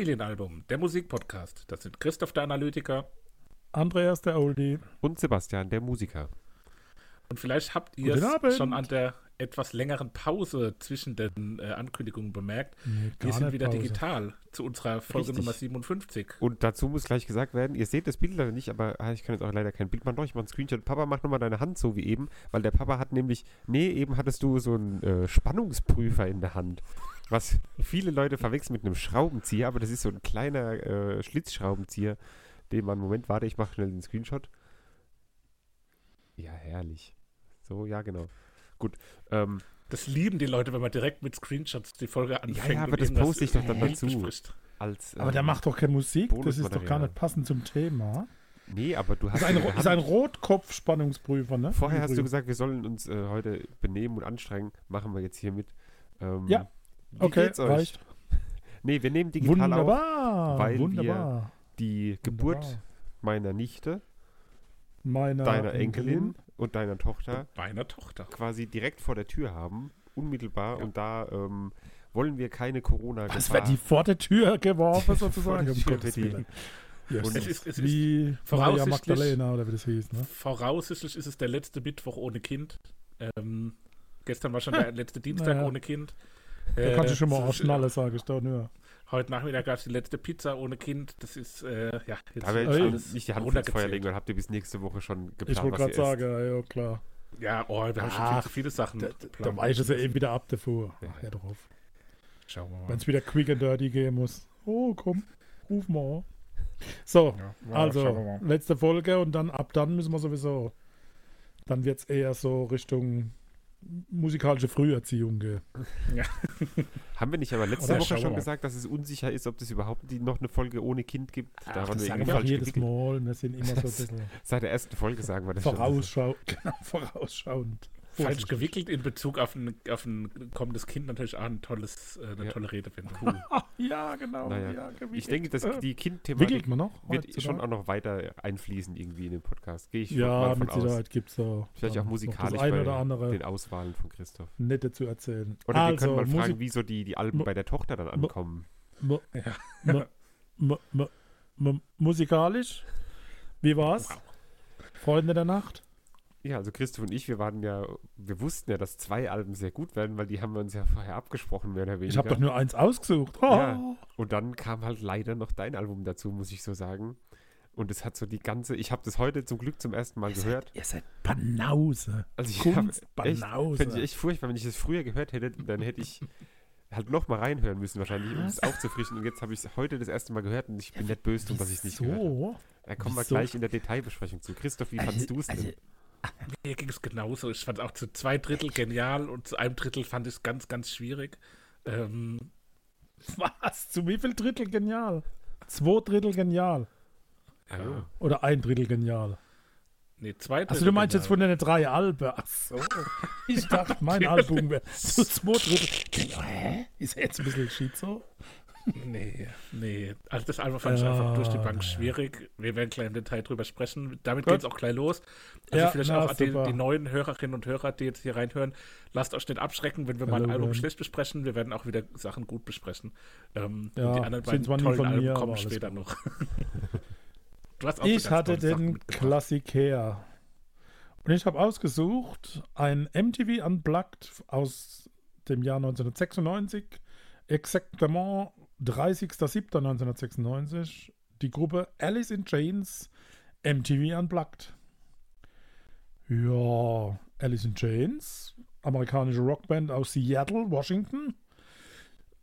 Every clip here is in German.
Familienalbum, der Musikpodcast. Das sind Christoph der Analytiker. Andreas der Oldie. Und Sebastian der Musiker. Und vielleicht habt ihr es schon an der etwas längeren Pause zwischen den äh, Ankündigungen bemerkt. Nee, wir sind wieder Pause. digital zu unserer Folge Richtig. Nummer 57. Und dazu muss gleich gesagt werden, ihr seht das Bild leider nicht, aber ah, ich kann jetzt auch leider kein Bild machen. Doch, ich mache einen Screenshot. Papa, mach nochmal deine Hand so wie eben, weil der Papa hat nämlich, nee, eben hattest du so einen äh, Spannungsprüfer in der Hand. Was viele Leute verwechseln mit einem Schraubenzieher, aber das ist so ein kleiner äh, Schlitzschraubenzieher, den man, Moment, warte, ich mache schnell den Screenshot. Ja, herrlich. So, ja, genau. Gut. Ähm, das lieben die Leute, wenn man direkt mit Screenshots die Folge anfängt. Ja, ja aber das poste ich doch dann dazu. Als, ähm, aber der macht doch keine Musik, das ist doch gar nicht passend zum Thema. Nee, aber du hast. Das ist ein, ist ein Rotkopf-Spannungsprüfer, ne? Vorher hast du gesagt, wir sollen uns äh, heute benehmen und anstrengen. Machen wir jetzt hiermit. Ähm, ja. Wie okay, geht's euch? reicht. Nee, wir nehmen digital wunderbar, auf, weil wunderbar. wir die Geburt wunderbar. meiner Nichte, meiner deiner Enkelin, Enkelin und deiner Tochter, und meiner Tochter quasi direkt vor der Tür haben, unmittelbar. Ja. Und da ähm, wollen wir keine corona -Gefahr. Was wird die vor der Tür geworfen sozusagen? um Willen. Yes. Und es ist, es wie Maria Magdalena oder wie das hieß. Ne? Voraussichtlich ist es der letzte Mittwoch ohne Kind. Ähm, gestern war schon der letzte Dienstag naja. ohne Kind. Da äh, kannst du schon mal ausschnallen, sage ich da nur. Heute Nachmittag gab es die letzte Pizza ohne Kind. Das ist, äh, ja, jetzt da werde ich alles nicht die Hand ins Feuer legen, weil habt ihr bis nächste Woche schon geplant, Ich wollte gerade sagen, ja, klar. Ja, oh, wir haben schon viel, viele Sachen. Da, da weicht es ja eben wieder ab davor. Ja. Ach, ja, drauf. Schauen wir mal. Wenn es wieder quick and dirty gehen muss. Oh, komm, ruf mal. So, ja, also, letzte Folge und dann ab dann müssen wir sowieso. Dann wird es eher so Richtung musikalische Früherziehung. Ja. Haben wir nicht aber letzte Oder Woche schon gesagt, dass es unsicher ist, ob es überhaupt die, noch eine Folge ohne Kind gibt? Ach, da das sagen wir auch jedes gewickelt. Mal. Wir sind immer so ein bisschen Seit der ersten Folge sagen wir das Vorausschau schon. Genau, vorausschauend falsch gewickelt in Bezug auf ein, auf ein kommendes Kind natürlich auch ein tolles, äh, eine ja. tolle Rede finde. Cool. ja, genau. Naja. Ja, ich denke, dass die Kind-Thematik wird schon auch noch weiter einfließen irgendwie in den Podcast. Gehe ich ja, mit Sicherheit gibt es da. Vielleicht auch musikalisch ein oder andere den Auswahlen von Christoph. Nette zu erzählen. Oder also, wir können mal Musik fragen, wieso die, die Alben bei der Tochter dann ankommen. Musikalisch? Wie war's? Wow. Freunde der Nacht? Ja, also Christoph und ich, wir waren ja, wir wussten ja, dass zwei Alben sehr gut werden, weil die haben wir uns ja vorher abgesprochen, mehr oder weniger. Ich habe doch nur eins ausgesucht. Oh. Ja, und dann kam halt leider noch dein Album dazu, muss ich so sagen. Und es hat so die ganze, ich habe das heute zum Glück zum ersten Mal ihr gehört. Seid, ihr seid Banause. Also ich habe Banause. Fände ich echt furchtbar, wenn ich es früher gehört hätte, dann hätte ich halt noch mal reinhören müssen wahrscheinlich, um es aufzufrischen. Und jetzt habe ich es heute das erste Mal gehört und ich bin ja, nicht böse, dass ich es nicht gehört habe. Da kommen wir gleich in der Detailbesprechung zu. Christoph, wie also, fandest du es denn? Also, mir ging es genauso. Ich fand es auch zu zwei Drittel genial und zu einem Drittel fand ich es ganz, ganz schwierig. Ähm, Was? Zu wie viel Drittel genial? Zwei Drittel genial. Ja. Oder ein Drittel genial. Nee, zwei Drittel. Also du meinst genial. jetzt von den drei Alben. Ach so. Ich dachte, mein Album wäre so zwei Drittel. Hä? Ist er jetzt ein bisschen schizo? Nee, nee. Also das Album fand ich einfach durch die Bank schwierig. Wir werden gleich im Detail drüber sprechen. Damit geht es auch gleich los. Also ja, vielleicht na, auch die, die, neuen Hörerinnen und Hörer, die jetzt hier reinhören, lasst euch nicht abschrecken, wenn wir mal ein Album schlecht besprechen. Wir werden auch wieder Sachen gut besprechen. Ähm, ja, die anderen beiden tollen Alben mir, kommen später noch. ich hatte den Klassiker. Und ich habe ausgesucht ein MTV Unplugged aus dem Jahr 1996. Exactement 30.07.1996 die Gruppe Alice in Chains MTV Unplugged. Ja, Alice in Chains, amerikanische Rockband aus Seattle, Washington.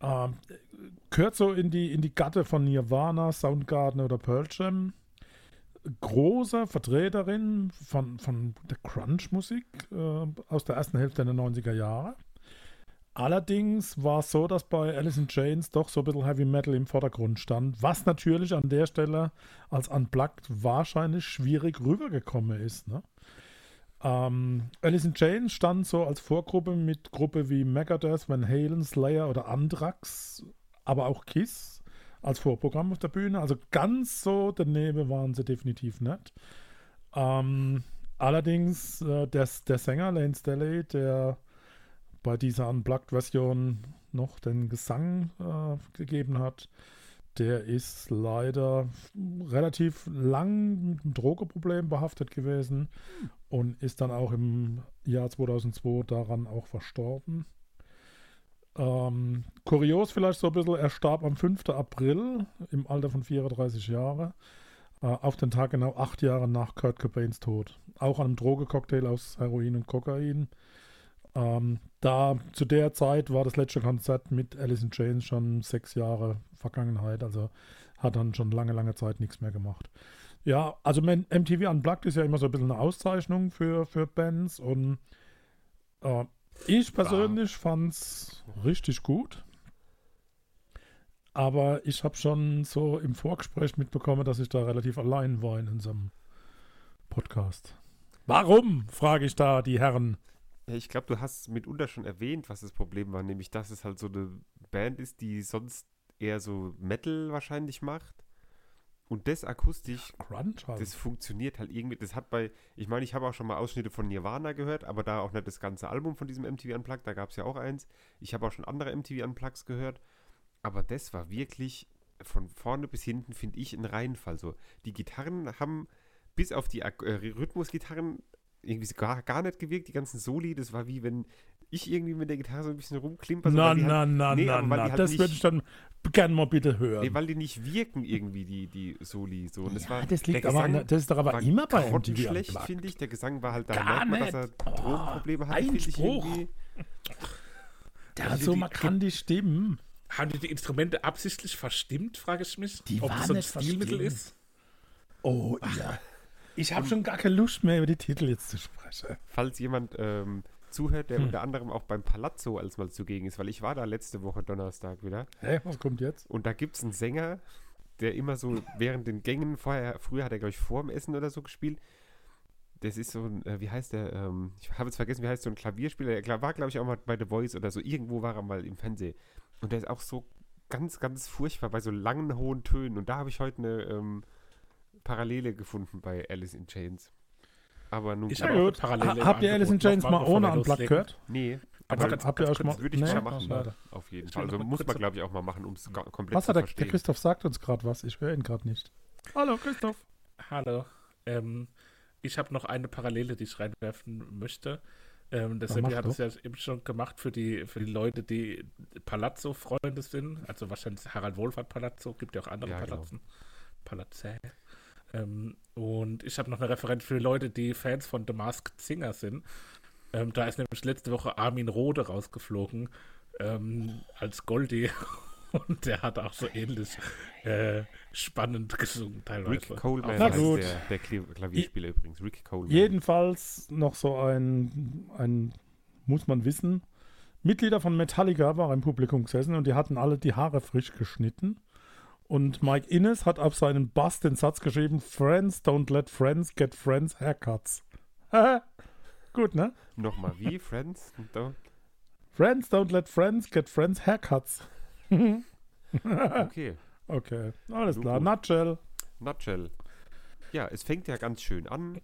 Ähm, gehört so in die, in die Gatte von Nirvana, Soundgarden oder Pearl Jam. Große Vertreterin von, von der Crunch-Musik äh, aus der ersten Hälfte der 90er Jahre. Allerdings war es so, dass bei Alice in Chains doch so ein bisschen Heavy Metal im Vordergrund stand, was natürlich an der Stelle als Unplugged wahrscheinlich schwierig rübergekommen ist. Ne? Ähm, Alice in Chains stand so als Vorgruppe mit Gruppe wie Megadeth, Van Halen, Slayer oder Anthrax, aber auch Kiss als Vorprogramm auf der Bühne. Also ganz so daneben waren sie definitiv nicht. Ähm, allerdings äh, der, der Sänger Lane Staley, der bei dieser Unplugged-Version noch den Gesang äh, gegeben hat. der ist leider relativ lang mit einem Drogeproblem behaftet gewesen und ist dann auch im Jahr 2002 daran auch verstorben. Ähm, kurios vielleicht so ein bisschen, er starb am 5. April im Alter von 34 Jahren. Äh, auf den Tag genau acht Jahre nach Kurt Cobains Tod. Auch an einem Drogecocktail aus Heroin und Kokain. Ähm, da zu der Zeit war das letzte Konzert mit Alice in Chains schon sechs Jahre Vergangenheit, also hat dann schon lange, lange Zeit nichts mehr gemacht. Ja, also MTV Unplugged ist ja immer so ein bisschen eine Auszeichnung für, für Bands und äh, ich persönlich fand es richtig gut. Aber ich habe schon so im Vorgespräch mitbekommen, dass ich da relativ allein war in unserem Podcast. Warum, frage ich da die Herren. Ja, ich glaube, du hast mitunter schon erwähnt, was das Problem war, nämlich dass es halt so eine Band ist, die sonst eher so Metal wahrscheinlich macht. Und das akustisch, Crunch halt. das funktioniert halt irgendwie. Das hat bei, ich meine, ich habe auch schon mal Ausschnitte von Nirvana gehört, aber da auch nicht das ganze Album von diesem MTV Unplugged, da gab es ja auch eins. Ich habe auch schon andere MTV Unplugs gehört, aber das war wirklich von vorne bis hinten, finde ich, ein Reihenfall. So, die Gitarren haben bis auf die äh, Rhythmusgitarren irgendwie gar, gar nicht gewirkt, die ganzen Soli, das war wie wenn ich irgendwie mit der Gitarre so ein bisschen rumklimper. So, na, na, halt, na, nee, na, na, das würde ich dann gerne mal bitte hören. Nee, weil die nicht wirken irgendwie, die, die Soli. So. Und das, ja, war, das liegt aber, an, das ist doch aber immer bei MTV schlecht, finde ich. Der Gesang war halt da, Gar merkt man, dass er Drogenprobleme oh, hat, finde ich irgendwie. Der hat so markante Stimmen. Haben die die Instrumente absichtlich verstimmt, frage ich mich? Die ob das so ein Stilmittel ist? Oh, ja. Ich habe schon gar keine Lust mehr, über die Titel jetzt zu sprechen. Falls jemand ähm, zuhört, der hm. unter anderem auch beim Palazzo als mal zugegen ist, weil ich war da letzte Woche Donnerstag wieder. Hä, was kommt jetzt? Und da gibt es einen Sänger, der immer so während den Gängen vorher, früher hat er, glaube ich, vor dem Essen oder so gespielt. Das ist so ein, äh, wie heißt der, ähm, ich habe jetzt vergessen, wie heißt so ein Klavierspieler. Er war, glaube ich, auch mal bei The Voice oder so. Irgendwo war er mal im Fernsehen. Und der ist auch so ganz, ganz furchtbar bei so langen, hohen Tönen. Und da habe ich heute eine, ähm, Parallele gefunden bei Alice in Chains. Aber nun ich habe gut. Parallele Habt ihr Alice in Chains mal ohne Unplugged gehört? Nee. Aber ganz, habt ihr euch mal würde ich nee, mal machen, ne? auf jeden Fall. Also muss man glaube ich auch mal machen, um es komplett was zu der, verstehen. Der Christoph sagt uns gerade was, ich höre ihn gerade nicht. Hallo Christoph. Hallo. Ähm, ich habe noch eine Parallele, die ich reinwerfen möchte. Ähm, Sammy hat es ja eben schon gemacht für die, für die Leute, die Palazzo-Freunde sind. Also wahrscheinlich Harald Wohlfahrt Palazzo, gibt ja auch andere ja, Palazen. Genau. Palazzo. Ähm, und ich habe noch eine Referenz für Leute, die Fans von The Masked Singer sind. Ähm, da ist nämlich letzte Woche Armin Rode rausgeflogen ähm, als Goldie. Und der hat auch so ähnlich äh, spannend gesungen teilweise. Rick Coleman Na gut. der, der Klavierspieler übrigens. Rick Coleman. Jedenfalls noch so ein, ein, muss man wissen, Mitglieder von Metallica waren im Publikum gesessen und die hatten alle die Haare frisch geschnitten. Und Mike Innes hat auf seinen Bass den Satz geschrieben: Friends don't let friends get friends haircuts. Gut, ne? Nochmal, wie? Friends don't. Friends don't let friends get friends haircuts. okay. Okay, alles klar. Nutshell. Nutshell. Ja, es fängt ja ganz schön an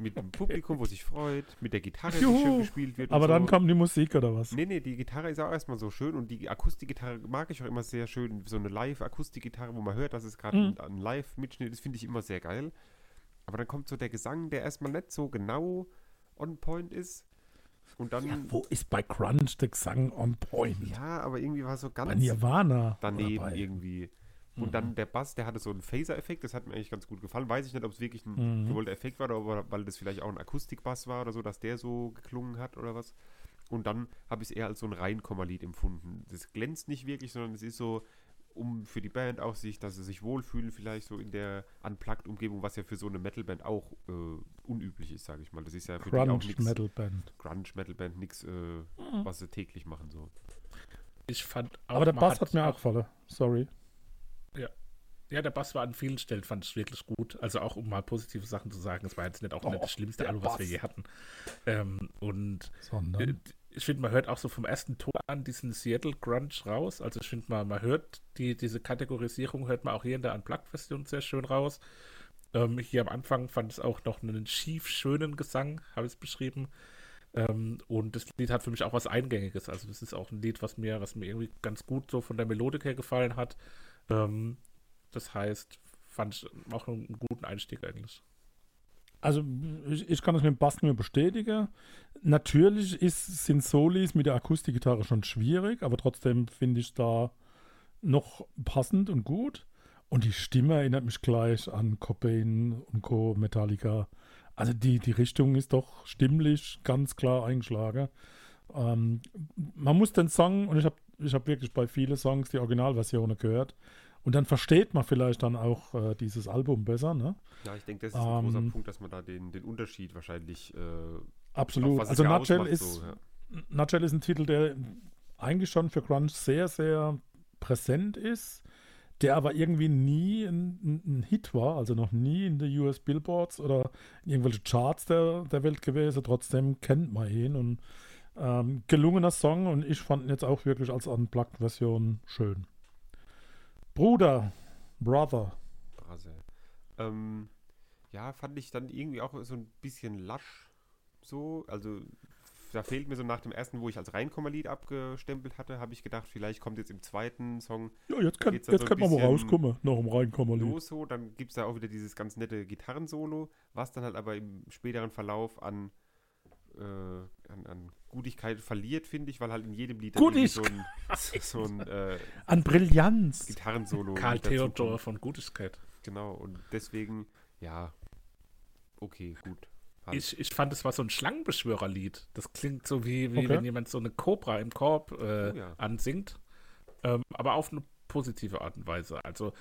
mit dem Publikum, wo sich freut, mit der Gitarre, die schön gespielt wird. Aber so. dann kommt die Musik oder was? Nee, nee, die Gitarre ist auch erstmal so schön und die Akustikgitarre mag ich auch immer sehr schön. So eine Live-Akustikgitarre, wo man hört, dass es gerade mhm. ein, ein Live-Mitschnitt ist, finde ich immer sehr geil. Aber dann kommt so der Gesang, der erstmal nicht so genau on point ist. Und dann. Ja, wo ist bei Crunch der Gesang on point? Ja, aber irgendwie war so ganz. Bei Nirvana. Daneben irgendwie. Und mhm. dann der Bass, der hatte so einen Phaser-Effekt, das hat mir eigentlich ganz gut gefallen. Weiß ich nicht, ob es wirklich ein mhm. gewollter Effekt war oder weil das vielleicht auch ein Akustikbass war oder so, dass der so geklungen hat oder was. Und dann habe ich es eher als so ein Reinkommerlied empfunden. Das glänzt nicht wirklich, sondern es ist so, um für die Band auch sich, dass sie sich wohlfühlen, vielleicht so in der Unplugged-Umgebung, was ja für so eine Metalband auch äh, unüblich ist, sage ich mal. Das ist ja für Grunge die auch nichts. Metalband. Grunge Metalband, nichts, äh, mhm. was sie täglich machen so. Ich fand auch, Aber der Bass hat mir auch gefallen. Sorry. Ja. Ja, der Bass war an vielen Stellen, fand ich wirklich gut. Also auch um mal positive Sachen zu sagen, es war jetzt nicht auch oh, nicht das schlimmste Album, was wir je hatten. Ähm, und Sondern? Äh, ich finde, man hört auch so vom ersten Ton an diesen Seattle Grunge raus. Also ich finde, man, man hört die, diese Kategorisierung, hört man auch hier in der Unplugged-Version sehr schön raus. Ähm, hier am Anfang fand ich auch noch einen schief schönen Gesang, habe ich es beschrieben. Ähm, und das Lied hat für mich auch was Eingängiges. Also das ist auch ein Lied, was mir, was mir irgendwie ganz gut so von der Melodik her gefallen hat. Ähm, das heißt, fand ich auch einen guten Einstieg eigentlich. Also ich, ich kann das mit dem Bass nur bestätigen. Natürlich ist, sind Solis mit der Akustikgitarre schon schwierig, aber trotzdem finde ich da noch passend und gut. Und die Stimme erinnert mich gleich an Cobain und Co. Metallica. Also die, die Richtung ist doch stimmlich ganz klar eingeschlagen. Ähm, man muss den Song, und ich habe ich hab wirklich bei vielen Songs die Originalversionen gehört, und dann versteht man vielleicht dann auch äh, dieses Album besser. Ne? Ja, ich denke, das ist ein ähm, großer Punkt, dass man da den, den Unterschied wahrscheinlich. Äh, absolut. Also Nutshell ist, so, ja. Nutshell ist ein Titel, der eigentlich schon für Grunge sehr, sehr präsent ist, der aber irgendwie nie ein, ein, Hit war, also noch nie in den US Billboards oder in irgendwelche Charts der, der Welt gewesen. Trotzdem kennt man ihn und ähm, gelungener Song und ich fand ihn jetzt auch wirklich als Unplugged-Version schön. Bruder, Brother. Brother. Ähm, ja, fand ich dann irgendwie auch so ein bisschen lasch. So, also da fehlt mir so nach dem ersten, wo ich als Reinkommerlied abgestempelt hatte, habe ich gedacht, vielleicht kommt jetzt im zweiten Song. Ja, jetzt kann, jetzt so kann man mal rauskommen, nach dem Reinkommerlied. Los so, dann gibt es da auch wieder dieses ganz nette Gitarrensolo, was dann halt aber im späteren Verlauf an äh, an, an, Gutigkeit verliert, finde ich, weil halt in jedem Lied so ein, so ein äh, an Brillanz Gitarrensolo. Karl Theodor von Gutigkeit. Genau, und deswegen, ja, okay, gut. Halt. Ich, ich fand, es war so ein Schlangenbeschwörerlied. Das klingt so wie, wie okay. wenn jemand so eine Cobra im Korb äh, oh, ja. ansingt. Ähm, aber auf eine positive Art und Weise. Also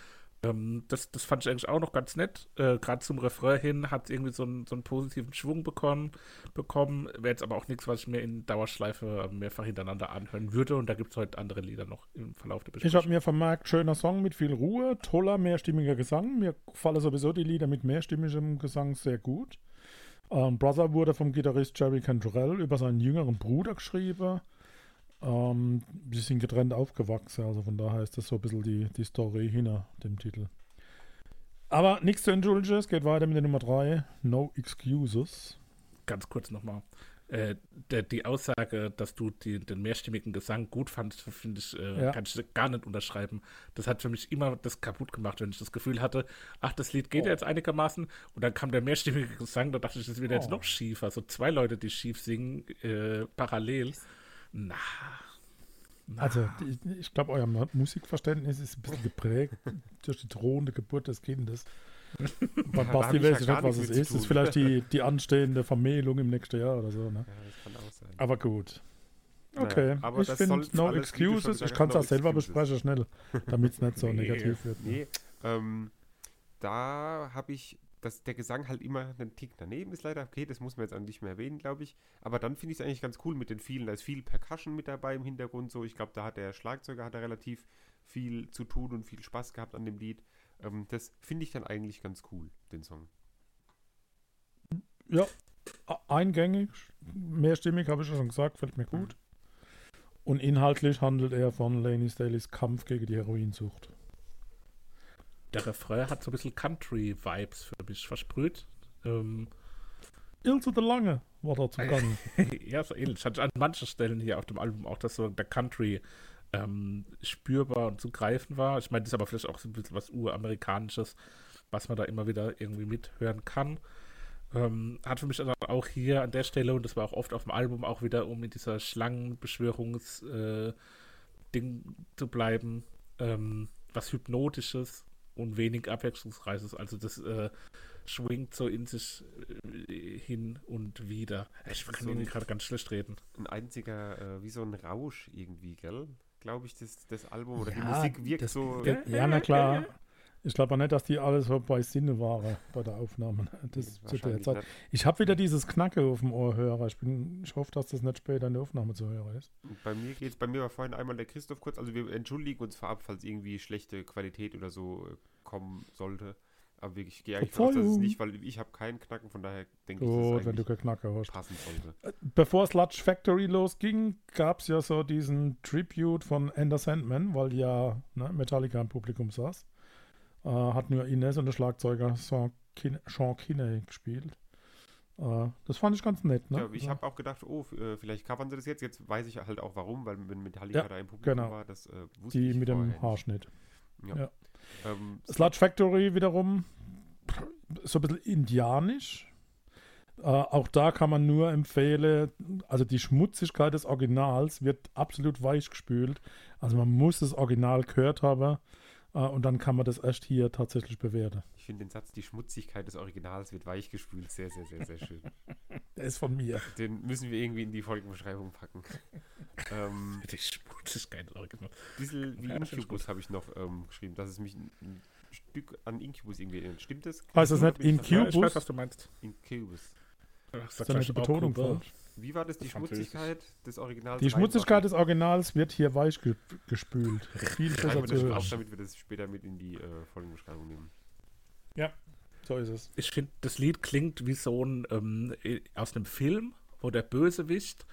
ähm, das, das fand ich eigentlich auch noch ganz nett. Äh, Gerade zum Refrain hin hat es irgendwie so einen, so einen positiven Schwung bekommen. bekommen. Wäre jetzt aber auch nichts, was ich mir in Dauerschleife mehrfach hintereinander anhören würde. Und da gibt es heute andere Lieder noch im Verlauf der Besprechung. Ich habe mir vermerkt, schöner Song mit viel Ruhe, toller, mehrstimmiger Gesang. Mir gefallen sowieso die Lieder mit mehrstimmigem Gesang sehr gut. Ähm, Brother wurde vom Gitarrist Jerry Cantrell über seinen jüngeren Bruder geschrieben. Ähm, sie sind getrennt aufgewachsen, also von daher ist das so ein bisschen die, die Story hinter dem Titel. Aber nichts zu entschuldigen, es geht weiter mit der Nummer 3, No Excuses. Ganz kurz nochmal. Äh, der, die Aussage, dass du die, den mehrstimmigen Gesang gut fandest, finde ich, äh, ja. kann ich gar nicht unterschreiben. Das hat für mich immer das kaputt gemacht, wenn ich das Gefühl hatte, ach, das Lied geht oh. jetzt einigermaßen und dann kam der mehrstimmige Gesang, da dachte ich, das wird oh. jetzt noch schiefer. So zwei Leute, die schief singen, äh, parallel. Na. na. Also, ich, ich glaube, euer Musikverständnis ist ein bisschen geprägt durch die drohende Geburt des Kindes. Beim Basti weiß ich nicht, was es ist. Es ist vielleicht die, die anstehende Vermählung im nächsten Jahr oder so. Ne? Ja, das kann auch sein. Aber gut. Okay, naja, ich finde No Excuses. Ich kann es auch selber besprechen, schnell, damit es nicht so nee, negativ wird. Ne? Nee, ähm, da habe ich dass der Gesang halt immer einen Tick daneben ist, leider. Okay, das muss man jetzt auch nicht mehr erwähnen, glaube ich. Aber dann finde ich es eigentlich ganz cool mit den vielen. Da ist viel Percussion mit dabei im Hintergrund. So, ich glaube, da hat der Schlagzeuger hat er relativ viel zu tun und viel Spaß gehabt an dem Lied. Ähm, das finde ich dann eigentlich ganz cool, den Song. Ja, eingängig, mehrstimmig, habe ich schon gesagt, fällt mir gut. Und inhaltlich handelt er von Laney Staley's Kampf gegen die Heroinsucht der Refrain hat so ein bisschen Country-Vibes für mich versprüht. Ähm, Ilse de Lange war da zu Gang. ja, so ähnlich. Hat an manchen Stellen hier auf dem Album auch, dass so der Country ähm, spürbar und zu greifen war. Ich meine, das ist aber vielleicht auch so ein bisschen was Uramerikanisches, was man da immer wieder irgendwie mithören kann. Ähm, hat für mich also auch hier an der Stelle, und das war auch oft auf dem Album, auch wieder, um in dieser Schlangenbeschwörungs-Ding äh, zu bleiben, ähm, was Hypnotisches, und wenig Abwechslungsreiches. Also das äh, schwingt so in sich äh, hin und wieder. Ich kann so irgendwie gerade ganz schlecht reden. Ein einziger, äh, wie so ein Rausch irgendwie, gell? Glaube ich, das, das Album oder ja, die Musik wirkt das, so. Der, ja, na klar. Ich glaube auch nicht, dass die alles so bei Sinne waren bei der Aufnahme. Das zu der Zeit. Ich habe wieder dieses Knacke auf dem Ohrhörer. Ich, bin, ich hoffe, dass das nicht später in der Aufnahme zu hören ist. Bei mir geht's, bei mir war vorhin einmal der Christoph kurz, also wir entschuldigen uns vorab, falls irgendwie schlechte Qualität oder so äh, kommen sollte. Aber ich gehe eigentlich davon aus, dass es nicht, weil ich habe keinen Knacken, von daher denke ich, dass es wenn du keinen Knacker hast. passen sollte. Äh, bevor Sludge Factory losging, gab es ja so diesen Tribute von Ender Sandman, weil ja ne, Metallica im Publikum saß. Äh, hat nur Ines und der Schlagzeuger Sean, Kinney gespielt. Uh, das fand ich ganz nett. Ne? Ja, ich habe auch gedacht, oh, äh, vielleicht covern sie das jetzt. Jetzt weiß ich halt auch warum, weil wenn Metallica ja, da im Publikum genau. war, das äh, wusste Die ich mit dem Haarschnitt. Ja. ja. Ähm, Sludge Factory wiederum so ein bisschen indianisch. Äh, auch da kann man nur empfehlen, also die Schmutzigkeit des Originals wird absolut weich gespült. Also man muss das Original gehört haben äh, und dann kann man das erst hier tatsächlich bewerten. Ich finde den Satz, die Schmutzigkeit des Originals wird weich gespült, sehr, sehr, sehr, sehr schön. Der ist von mir. Den müssen wir irgendwie in die Folgenbeschreibung packen. ähm, die Schmutzigkeit des Originals. Ein bisschen wie Incubus habe ich noch ähm, geschrieben, dass es mich ein, ein Stück an Incubus irgendwie erinnert. Stimmt das? Heißt das nicht Incubus? Ja, ich weiß, was du meinst. Incubus. Das ist eine Betonung falsch. Wie war das die Schmutzigkeit des Originals? Die Schmutzigkeit des Originals wird hier weich ge gespült. Viel besser zu hören. Auch damit wir das später mit in die äh, Folgenbeschreibung nehmen. Ja, so ist es. Ich finde, das Lied klingt wie so ein ähm, aus einem Film, wo der Bösewicht,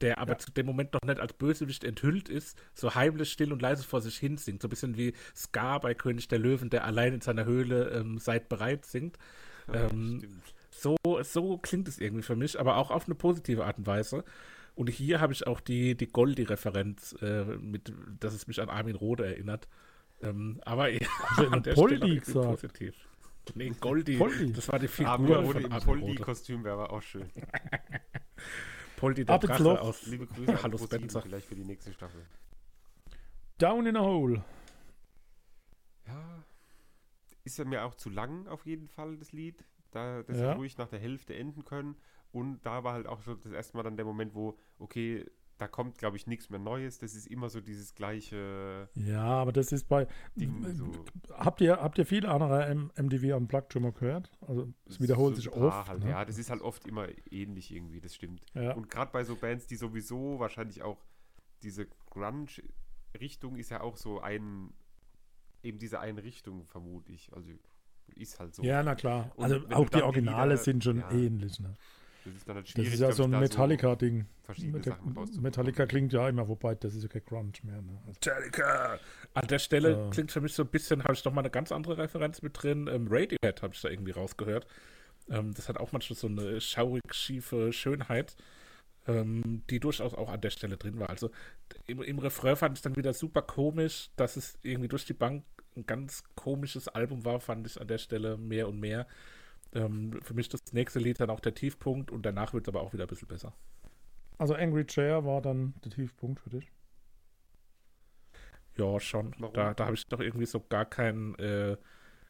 der aber ja. zu dem Moment noch nicht als Bösewicht enthüllt ist, so heimlich still und leise vor sich hin singt. So ein bisschen wie Scar bei König der Löwen, der allein in seiner Höhle ähm, seid bereit singt. Ja, ähm, so, so klingt es irgendwie für mich, aber auch auf eine positive Art und Weise. Und hier habe ich auch die, die Goldi-Referenz, äh, mit, dass es mich an Armin Rode erinnert. Ähm, aber eher an der Poldi Stelle positiv. Nee, Goldi, Poldi. das war die Figur Armin Rode im Poldi-Kostüm wäre aber auch schön. Poldi der Drache aus Liebe Grüße Hallo Spencer. Vielleicht für die nächste Staffel. Down in a Hole. Ja, ist ja mir auch zu lang auf jeden Fall, das Lied. Da, das ja. ruhig nach der Hälfte enden können. Und da war halt auch so das erste Mal dann der Moment, wo, okay, da kommt, glaube ich, nichts mehr Neues. Das ist immer so dieses gleiche. Ja, aber das ist bei. Ding, so. Habt ihr, habt ihr viele andere MDW Unplugged schon mal gehört? Also, es wiederholt so sich oft. Halt, ne? Ja, das ist halt oft immer ähnlich irgendwie, das stimmt. Ja. Und gerade bei so Bands, die sowieso wahrscheinlich auch diese Grunge-Richtung ist ja auch so ein. Eben diese eine Richtung, vermute ich. Also, ist halt so. Ja, na klar. Und also auch die Originale wieder, sind schon ja, ähnlich. Ne? Das ist dann halt schwierig. Das ist ja so ein Metallica-Ding. So Metallica klingt ja immer, wobei das ist ja kein Grunge mehr. Ne? Also, Metallica! An der Stelle äh, klingt für mich so ein bisschen, habe ich doch mal eine ganz andere Referenz mit drin. Ähm, Radiohead habe ich da irgendwie rausgehört. Ähm, das hat auch manchmal so eine schaurig schiefe Schönheit, ähm, die durchaus auch an der Stelle drin war. Also im, im Refrain fand ich dann wieder super komisch, dass es irgendwie durch die Bank ein ganz komisches Album war, fand ich an der Stelle mehr und mehr. Ähm, für mich das nächste Lied dann auch der Tiefpunkt und danach wird es aber auch wieder ein bisschen besser. Also Angry Chair war dann der Tiefpunkt für dich? Ja, schon. Warum? Da, da habe ich doch irgendwie so gar keinen äh,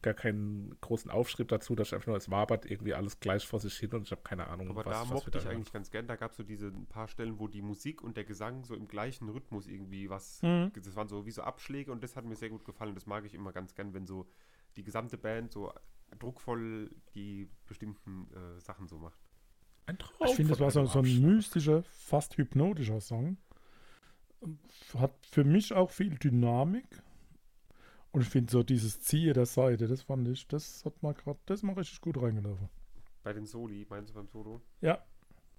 gar keinen großen Aufschrieb dazu, dass einfach nur es wabert irgendwie alles gleich vor sich hin und ich habe keine Ahnung, Aber was, da mochte ich eigentlich ganz gern. Da gab es so diese paar Stellen, wo die Musik und der Gesang so im gleichen Rhythmus irgendwie was, mhm. das waren so wie so Abschläge und das hat mir sehr gut gefallen. Das mag ich immer ganz gern, wenn so die gesamte Band so druckvoll die bestimmten äh, Sachen so macht. Ein Traum ich finde, das war so, so ein mystischer, fast hypnotischer Song. Hat für mich auch viel Dynamik und ich finde so dieses Ziehen der Seite, das fand ich, das hat mal gerade, das mal richtig gut reingelaufen. Bei den Soli, meinst du beim Solo? Ja.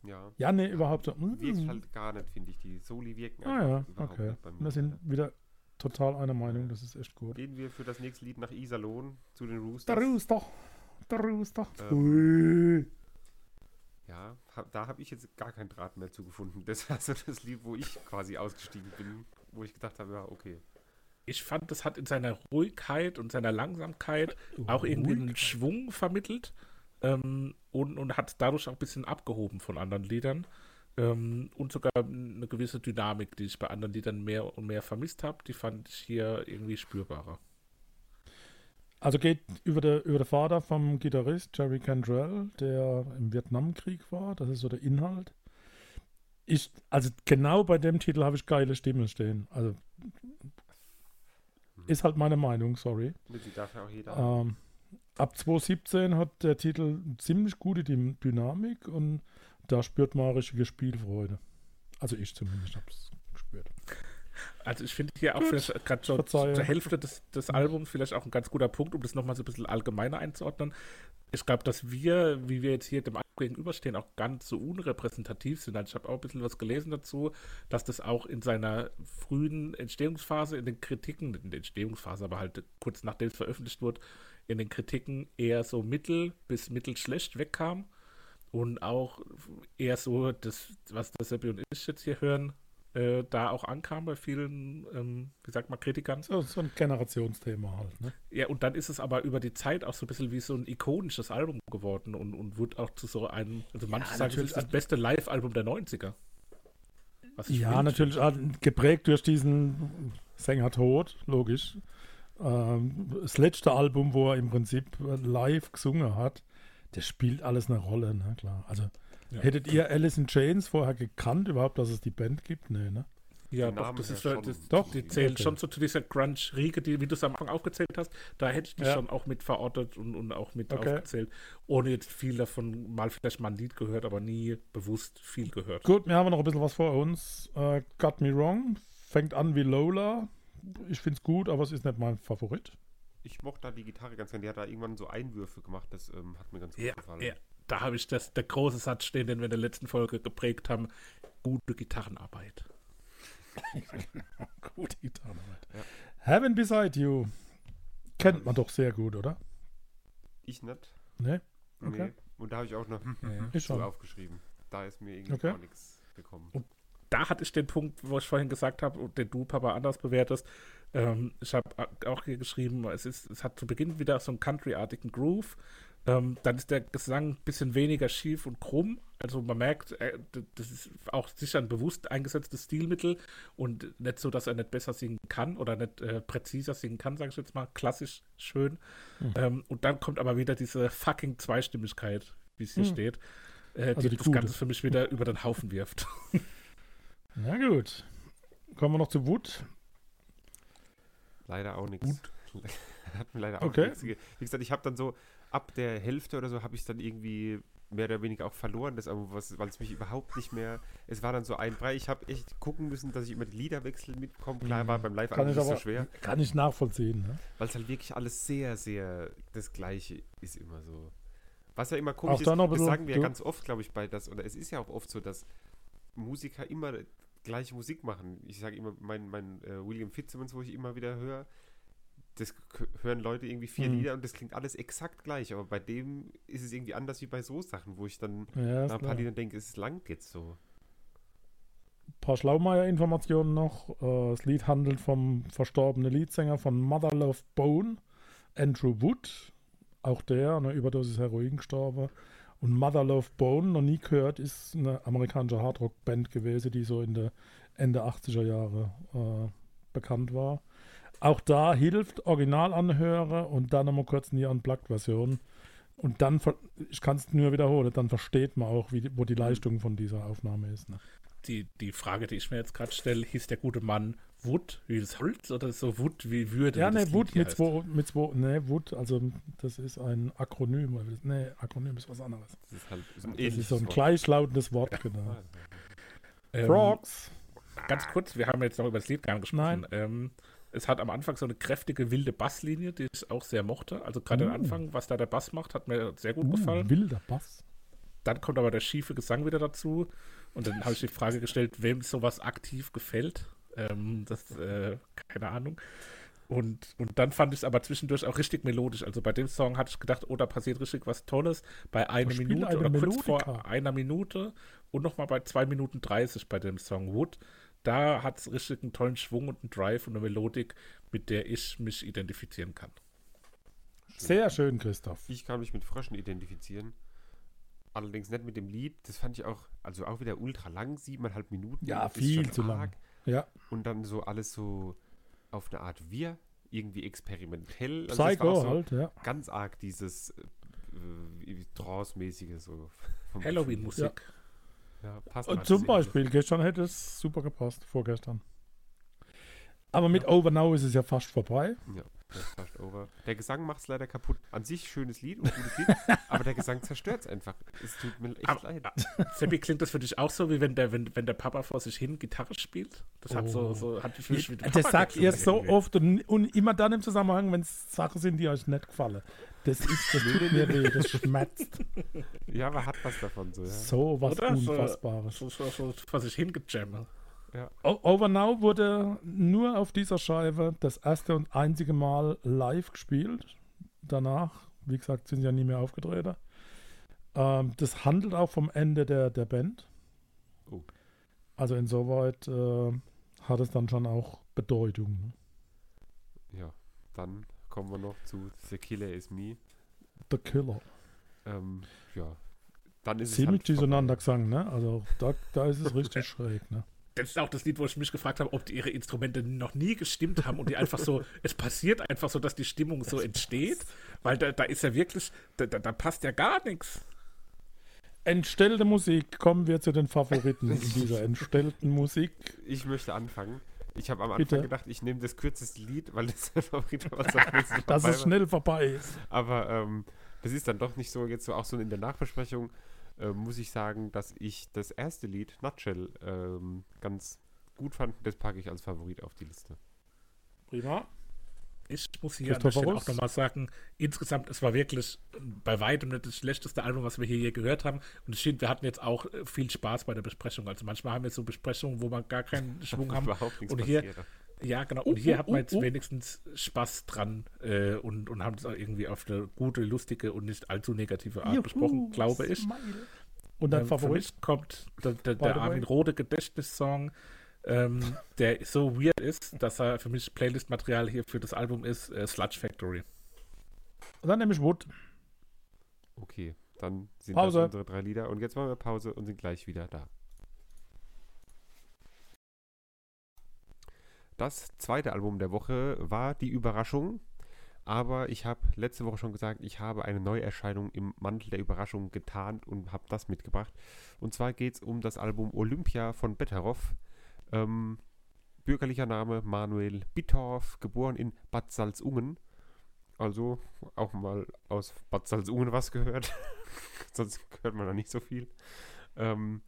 Ja. Ja, nee, überhaupt so. Wirkt halt gar nicht, finde ich. Die Soli wirken ah, ja, okay. nicht bei mir. Wir sind wieder total einer Meinung, das ist echt gut. Gehen wir für das nächste Lied nach Iserlohn zu den Roosters. Der Rooster. Der Rooster. Ähm, ja, hab, da habe ich jetzt gar keinen Draht mehr zugefunden. Das war so das Lied, wo ich quasi ausgestiegen bin, wo ich gedacht habe, ja, okay ich fand, das hat in seiner Ruhigkeit und seiner Langsamkeit auch irgendwie einen Schwung vermittelt ähm, und, und hat dadurch auch ein bisschen abgehoben von anderen Liedern. Ähm, und sogar eine gewisse Dynamik, die ich bei anderen Liedern mehr und mehr vermisst habe, die fand ich hier irgendwie spürbarer. Also geht über den über der Vater vom Gitarrist Jerry Cantrell, der im Vietnamkrieg war, das ist so der Inhalt. Ich, also genau bei dem Titel habe ich geile Stimmen stehen. Also ist halt meine Meinung, sorry. Die darf ja auch jeder. Ähm, ab 2017 hat der Titel ziemlich gute Dynamik und da spürt man richtige Spielfreude. Also ich zumindest habe es gespürt. Also ich finde hier auch gerade so zur Hälfte des, des Albums vielleicht auch ein ganz guter Punkt, um das nochmal so ein bisschen allgemeiner einzuordnen. Ich glaube, dass wir, wie wir jetzt hier dem gegenüberstehen, auch ganz so unrepräsentativ sind. Also ich habe auch ein bisschen was gelesen dazu, dass das auch in seiner frühen Entstehungsphase, in den Kritiken, in der Entstehungsphase, aber halt kurz nachdem es veröffentlicht wurde, in den Kritiken eher so mittel bis mittelschlecht wegkam. Und auch eher so, das, was das Seppi und ich jetzt hier hören, äh, da auch ankam bei vielen, ähm, wie sagt man, Kritikern. So, so ein Generationsthema halt, ne? Ja, und dann ist es aber über die Zeit auch so ein bisschen wie so ein ikonisches Album geworden und, und wird auch zu so einem, also manche ja, sagen, es ist das beste Live-Album der 90er. ja, natürlich geprägt durch diesen Sänger-Tod, logisch. Ähm, das letzte Album, wo er im Prinzip live gesungen hat, das spielt alles eine Rolle, ne, klar. Also ja. Hättet ihr Alice in Chains vorher gekannt, überhaupt, dass es die Band gibt? Nee, ne? Ja, doch, das ist schon, das, doch, die zählen okay. schon so zu dieser Grunge-Riege, die, wie du es am Anfang aufgezählt hast. Da hätte ich die ja. schon auch mit verortet und, und auch mit okay. aufgezählt, ohne jetzt viel davon mal vielleicht mal ein Lied gehört, aber nie bewusst viel gehört. Gut, wir haben noch ein bisschen was vor uns. Uh, Got Me Wrong fängt an wie Lola. Ich finde es gut, aber es ist nicht mein Favorit. Ich mochte da die Gitarre ganz gerne. Die hat da irgendwann so Einwürfe gemacht. Das ähm, hat mir ganz gut ja, gefallen. Ja, da habe ich das, der große Satz stehen, den wir in der letzten Folge geprägt haben. Gute Gitarrenarbeit. Gute Gitarrenarbeit. Ja. Heaven Beside You. Kennt man doch sehr gut, oder? Ich nicht. Nee? Okay. Nee. Und da habe ich auch noch ja. so aufgeschrieben. Da ist mir irgendwie okay. gar nichts gekommen. Und da hatte ich den Punkt, wo ich vorhin gesagt habe, den du, Papa, anders bewertest. Ähm, ich habe auch hier geschrieben, es, ist, es hat zu Beginn wieder so einen country-artigen Groove. Ähm, dann ist der Gesang ein bisschen weniger schief und krumm. Also man merkt, äh, das ist auch sicher ein bewusst eingesetztes Stilmittel und nicht so, dass er nicht besser singen kann oder nicht äh, präziser singen kann, sage ich jetzt mal, klassisch schön. Mhm. Ähm, und dann kommt aber wieder diese fucking Zweistimmigkeit, wie es hier mhm. steht, äh, also die, die das Ganze für mich wieder über den Haufen wirft. Na gut. Kommen wir noch zu Wut. Leider auch nichts. Hat mir leider auch okay. nichts. Wie gesagt, ich habe dann so, ab der Hälfte oder so habe ich es dann irgendwie mehr oder weniger auch verloren, das Album, weil es mich überhaupt nicht mehr. Es war dann so ein Brei. Ich habe echt gucken müssen, dass ich immer die Liederwechsel mitkomme. Klar war beim Live-Album nicht so schwer. Kann ich nachvollziehen. Ne? Weil es halt wirklich alles sehr, sehr das Gleiche ist immer so. Was ja immer komisch ist, das sagen wir ja ganz oft, glaube ich, bei das, oder es ist ja auch oft so, dass Musiker immer gleiche Musik machen. Ich sage immer, mein, mein äh, William Fitzsimmons, wo ich immer wieder höre, das hören Leute irgendwie vier mhm. Lieder und das klingt alles exakt gleich, aber bei dem ist es irgendwie anders wie bei so Sachen, wo ich dann ja, nach ein paar Liedern denke, es langt jetzt so. Ein paar Schlaumeier-Informationen noch. Äh, das Lied handelt vom verstorbenen Leadsänger von Mother Love Bone, Andrew Wood. Auch der, eine Überdosis Heroin gestorben. Und Mother Love Bone, noch nie gehört, ist eine amerikanische Hardrock-Band gewesen, die so in der Ende 80er Jahre äh, bekannt war. Auch da hilft Originalanhörer und dann nochmal kurz in die Unplugged-Version. Und dann, ich kann es nur wiederholen, dann versteht man auch, wie, wo die Leistung von dieser Aufnahme ist. Ne? Die, die Frage, die ich mir jetzt gerade stelle, hieß der gute Mann Wood wie das Holz oder so Wood wie Würde? Ja, ne, Wood mit zwei, mit zwei, ne, Wood, also das ist ein Akronym. Ne, Akronym ist was anderes. Das ist, halt, so ein, das ist so ein gleichlautendes Wort, ja. genau. Ähm, Frogs. Ganz kurz, wir haben jetzt noch über das Lied gesprochen. Nein. Ähm, es hat am Anfang so eine kräftige, wilde Basslinie, die ich auch sehr mochte. Also gerade am Anfang, was da der Bass macht, hat mir sehr gut uh, gefallen. Wilder Bass. Dann kommt aber der schiefe Gesang wieder dazu. Und dann habe ich die Frage gestellt, wem sowas aktiv gefällt. Ähm, das, äh, keine Ahnung. Und, und dann fand ich es aber zwischendurch auch richtig melodisch. Also bei dem Song hatte ich gedacht, oh, da passiert richtig was Tolles. Bei einer Minute eine oder Melodika. kurz vor einer Minute und nochmal bei zwei Minuten 30 bei dem Song Wood da hat es richtig einen tollen Schwung und einen Drive und eine Melodik, mit der ich mich identifizieren kann. Sehr schön, Christoph. Ich kann mich mit Fröschen identifizieren. Allerdings nicht mit dem Lied. Das fand ich auch, also auch wieder ultra lang, siebeneinhalb Minuten. Ja, viel zu lang. Ja. Und dann so alles so auf eine Art Wir, irgendwie experimentell. Also Psycho so halt, ja. Ganz arg dieses äh, Trance-mäßige so. Halloween-Musik. Ja. Ja, passt Und zum Beispiel, gestern hätte es super gepasst, vorgestern. Aber mit ja. Over Now ist es ja fast vorbei. Ja, das ist fast over. Der Gesang macht es leider kaputt. An sich schönes Lied und gutes Lied, aber der Gesang zerstört es einfach. Es tut mir echt aber, leid. Seppi, klingt das für dich auch so, wie wenn der, wenn, wenn der Papa vor sich hin Gitarre spielt? Das hat so, oh. so hat für mich wie Das sagt ihr so oft und, und, immer dann im Zusammenhang, wenn es Sachen sind, die euch nicht gefallen. Das ist, das tut mir weh, das schmerzt. Ja, aber hat was davon so, ja. So was Oder Unfassbares. So, so, so, vor sich hingejammt. Ja. Over Now wurde nur auf dieser Scheibe das erste und einzige Mal live gespielt. Danach, wie gesagt, sind sie ja nie mehr aufgetreten. Ähm, das handelt auch vom Ende der, der Band. Oh. Also insoweit äh, hat es dann schon auch Bedeutung. Ne? Ja, dann kommen wir noch zu The Killer is Me. The Killer. Ähm, ja, dann ist Ziemlich es halt durcheinander gesungen, ne? Also da, da ist es richtig schräg, ne? Das ist auch das Lied, wo ich mich gefragt habe, ob die ihre Instrumente noch nie gestimmt haben und die einfach so, es passiert einfach so, dass die Stimmung so entsteht, weil da, da ist ja wirklich, da, da passt ja gar nichts. Entstellte Musik, kommen wir zu den Favoriten in dieser entstellten Musik. Ich möchte anfangen. Ich habe am Anfang Bitte? gedacht, ich nehme das kürzeste Lied, weil das der Favorit war, was Dass es schnell vorbei ist. Aber ähm, das ist dann doch nicht so, jetzt so auch so in der Nachbesprechung äh, muss ich sagen, dass ich das erste Lied, Nutshell, ähm, ganz gut fand. Das packe ich als Favorit auf die Liste. Prima. Ich muss hier an der Stelle auch nochmal sagen, insgesamt, es war wirklich bei weitem nicht das schlechteste Album, was wir hier je gehört haben. Und ich finde, wir hatten jetzt auch äh, viel Spaß bei der Besprechung. Also manchmal haben wir so Besprechungen, wo man gar keinen Schwung haben. und hier, ja, genau. Und uh, hier uh, hat man jetzt uh, wenigstens Spaß dran äh, und, und haben es auch irgendwie auf eine gute, lustige und nicht allzu negative Art Juhu, besprochen, glaube ich. Und dein ähm, Favorit? kommt der, der, der Armin Rode Gedächtnissong ähm, der so weird ist, dass er für mich Playlist-Material hier für das Album ist, äh, Sludge Factory. Und dann nehme ich Wood. Okay, dann sind Pause. das unsere drei Lieder. Und jetzt machen wir Pause und sind gleich wieder da. Das zweite Album der Woche war die Überraschung. Aber ich habe letzte Woche schon gesagt, ich habe eine Neuerscheinung im Mantel der Überraschung getarnt und habe das mitgebracht. Und zwar geht es um das Album Olympia von Betteroff. Ähm, bürgerlicher Name Manuel Bittorf, geboren in Bad Salzungen. Also auch mal aus Bad Salzungen was gehört. Sonst hört man da nicht so viel. Ähm,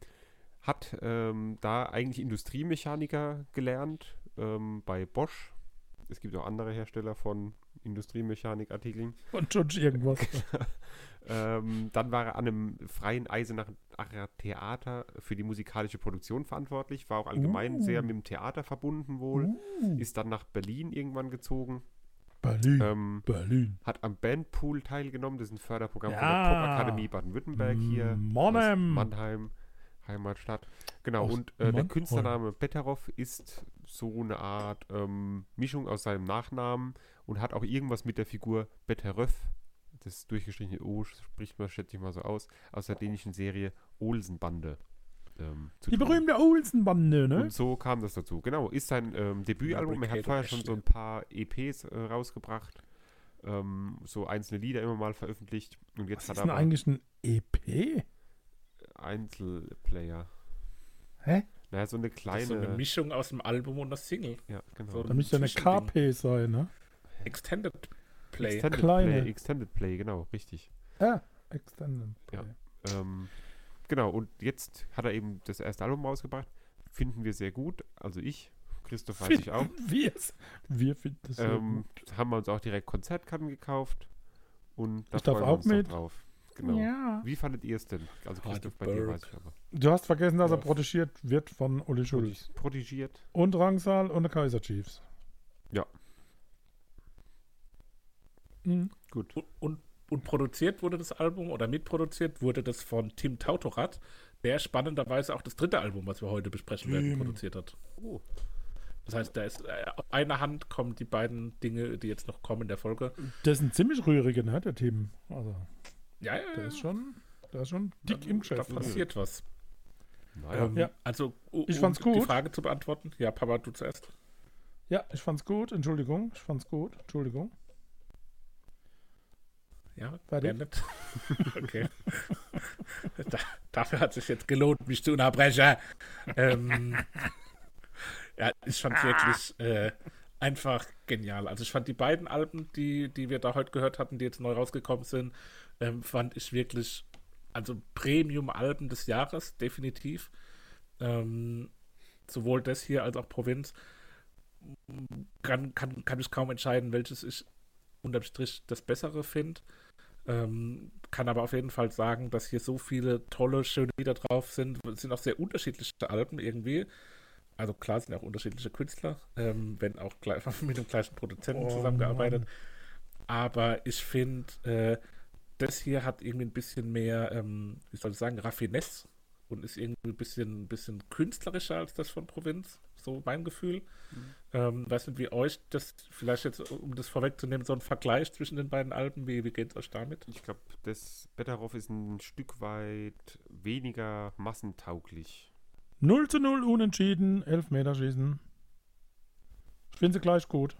hat ähm, da eigentlich Industriemechaniker gelernt ähm, bei Bosch. Es gibt auch andere Hersteller von Industriemechanikartikeln. Und schon irgendwas. Ähm, dann war er an einem freien Eisenacher Theater für die musikalische Produktion verantwortlich, war auch allgemein uh. sehr mit dem Theater verbunden wohl, uh. ist dann nach Berlin irgendwann gezogen. Berlin, ähm, Berlin. Hat am Bandpool teilgenommen, das ist ein Förderprogramm ja. von der Popakademie Baden-Württemberg hier. Monheim. Mannheim, Heimatstadt. Genau, aus und äh, der Künstlername Betteroff ist so eine Art ähm, Mischung aus seinem Nachnamen und hat auch irgendwas mit der Figur Betteröff das durchgestrichene O spricht man, schätze ich mal so aus, aus der dänischen Serie Olsenbande. Ähm, die tun. berühmte Olsenbande, ne? Und so kam das dazu. Genau, ist sein ähm, Debütalbum. Er hat vorher schon so ein paar EPs äh, rausgebracht. Ähm, so einzelne Lieder immer mal veröffentlicht. Und jetzt Was hat ist denn eigentlich ein EP? Einzelplayer. Hä? Naja, so eine kleine. so eine Mischung aus dem Album und das Single. Ja, genau. So da müsste eine KP sein, ne? Extended Play. Extended Kleine. Play, Extended Play, genau, richtig. Ja, Extended Play. Ja, ähm, genau, und jetzt hat er eben das erste Album rausgebracht. Finden wir sehr gut. Also ich, Christoph weiß finden ich auch. Wir's. Wir finden es ähm, gut. Haben wir uns auch direkt Konzertkarten gekauft. Und da ich darf auch mit. drauf. Genau. Ja. Wie fandet ihr es denn? Also Christoph, bei dir weiß ich aber. Du hast vergessen, dass er protegiert wird von Uli Schulz. Protegiert. Und Rangsal und der Kaiser Chiefs. Ja, Mhm. Gut. Und, und, und, produziert wurde das Album oder mitproduziert wurde das von Tim Tautorat, der spannenderweise auch das dritte Album, was wir heute besprechen werden, produziert hat. Oh. Das heißt, da ist äh, auf einer Hand kommen die beiden Dinge, die jetzt noch kommen in der Folge. Das ist ein ziemlich rühriger, ne, der Tim. Also, ja, ja, der ist schon, der ist schon dick da, im Geschäft. Da passiert was. Naja. Ähm, ja. Also, um ich fand's gut. die Frage zu beantworten. Ja, Papa, du zuerst. Ja, ich fand's gut. Entschuldigung, ich fand's gut. Entschuldigung. Ja, beendet. okay. da, dafür hat es sich jetzt gelohnt, mich zu unterbrechen. Ähm, ja, ich fand es wirklich äh, einfach genial. Also ich fand die beiden Alben, die, die wir da heute gehört hatten, die jetzt neu rausgekommen sind, ähm, fand ich wirklich, also Premium-Alben des Jahres, definitiv. Ähm, sowohl das hier als auch Provinz. Kann, kann, kann ich kaum entscheiden, welches ich unterm Strich das Bessere finde. Ähm, kann aber auf jeden Fall sagen, dass hier so viele tolle, schöne Lieder drauf sind. Es sind auch sehr unterschiedliche Alben irgendwie. Also klar sind auch unterschiedliche Künstler, ähm, wenn auch gleich, mit dem gleichen Produzenten oh, zusammengearbeitet. Mann. Aber ich finde, äh, das hier hat irgendwie ein bisschen mehr, ähm, wie soll ich sagen, Raffinesse und ist irgendwie ein bisschen, ein bisschen künstlerischer als das von Provinz, so mein Gefühl. Mhm. Ähm, weiß nicht, wie euch das, vielleicht jetzt, um das vorwegzunehmen, so ein Vergleich zwischen den beiden Alben, wie, wie geht es euch damit? Ich glaube, das Betteroff ist ein Stück weit weniger massentauglich. 0 zu 0 unentschieden, Elfmeterschießen. Ich finde sie gleich gut.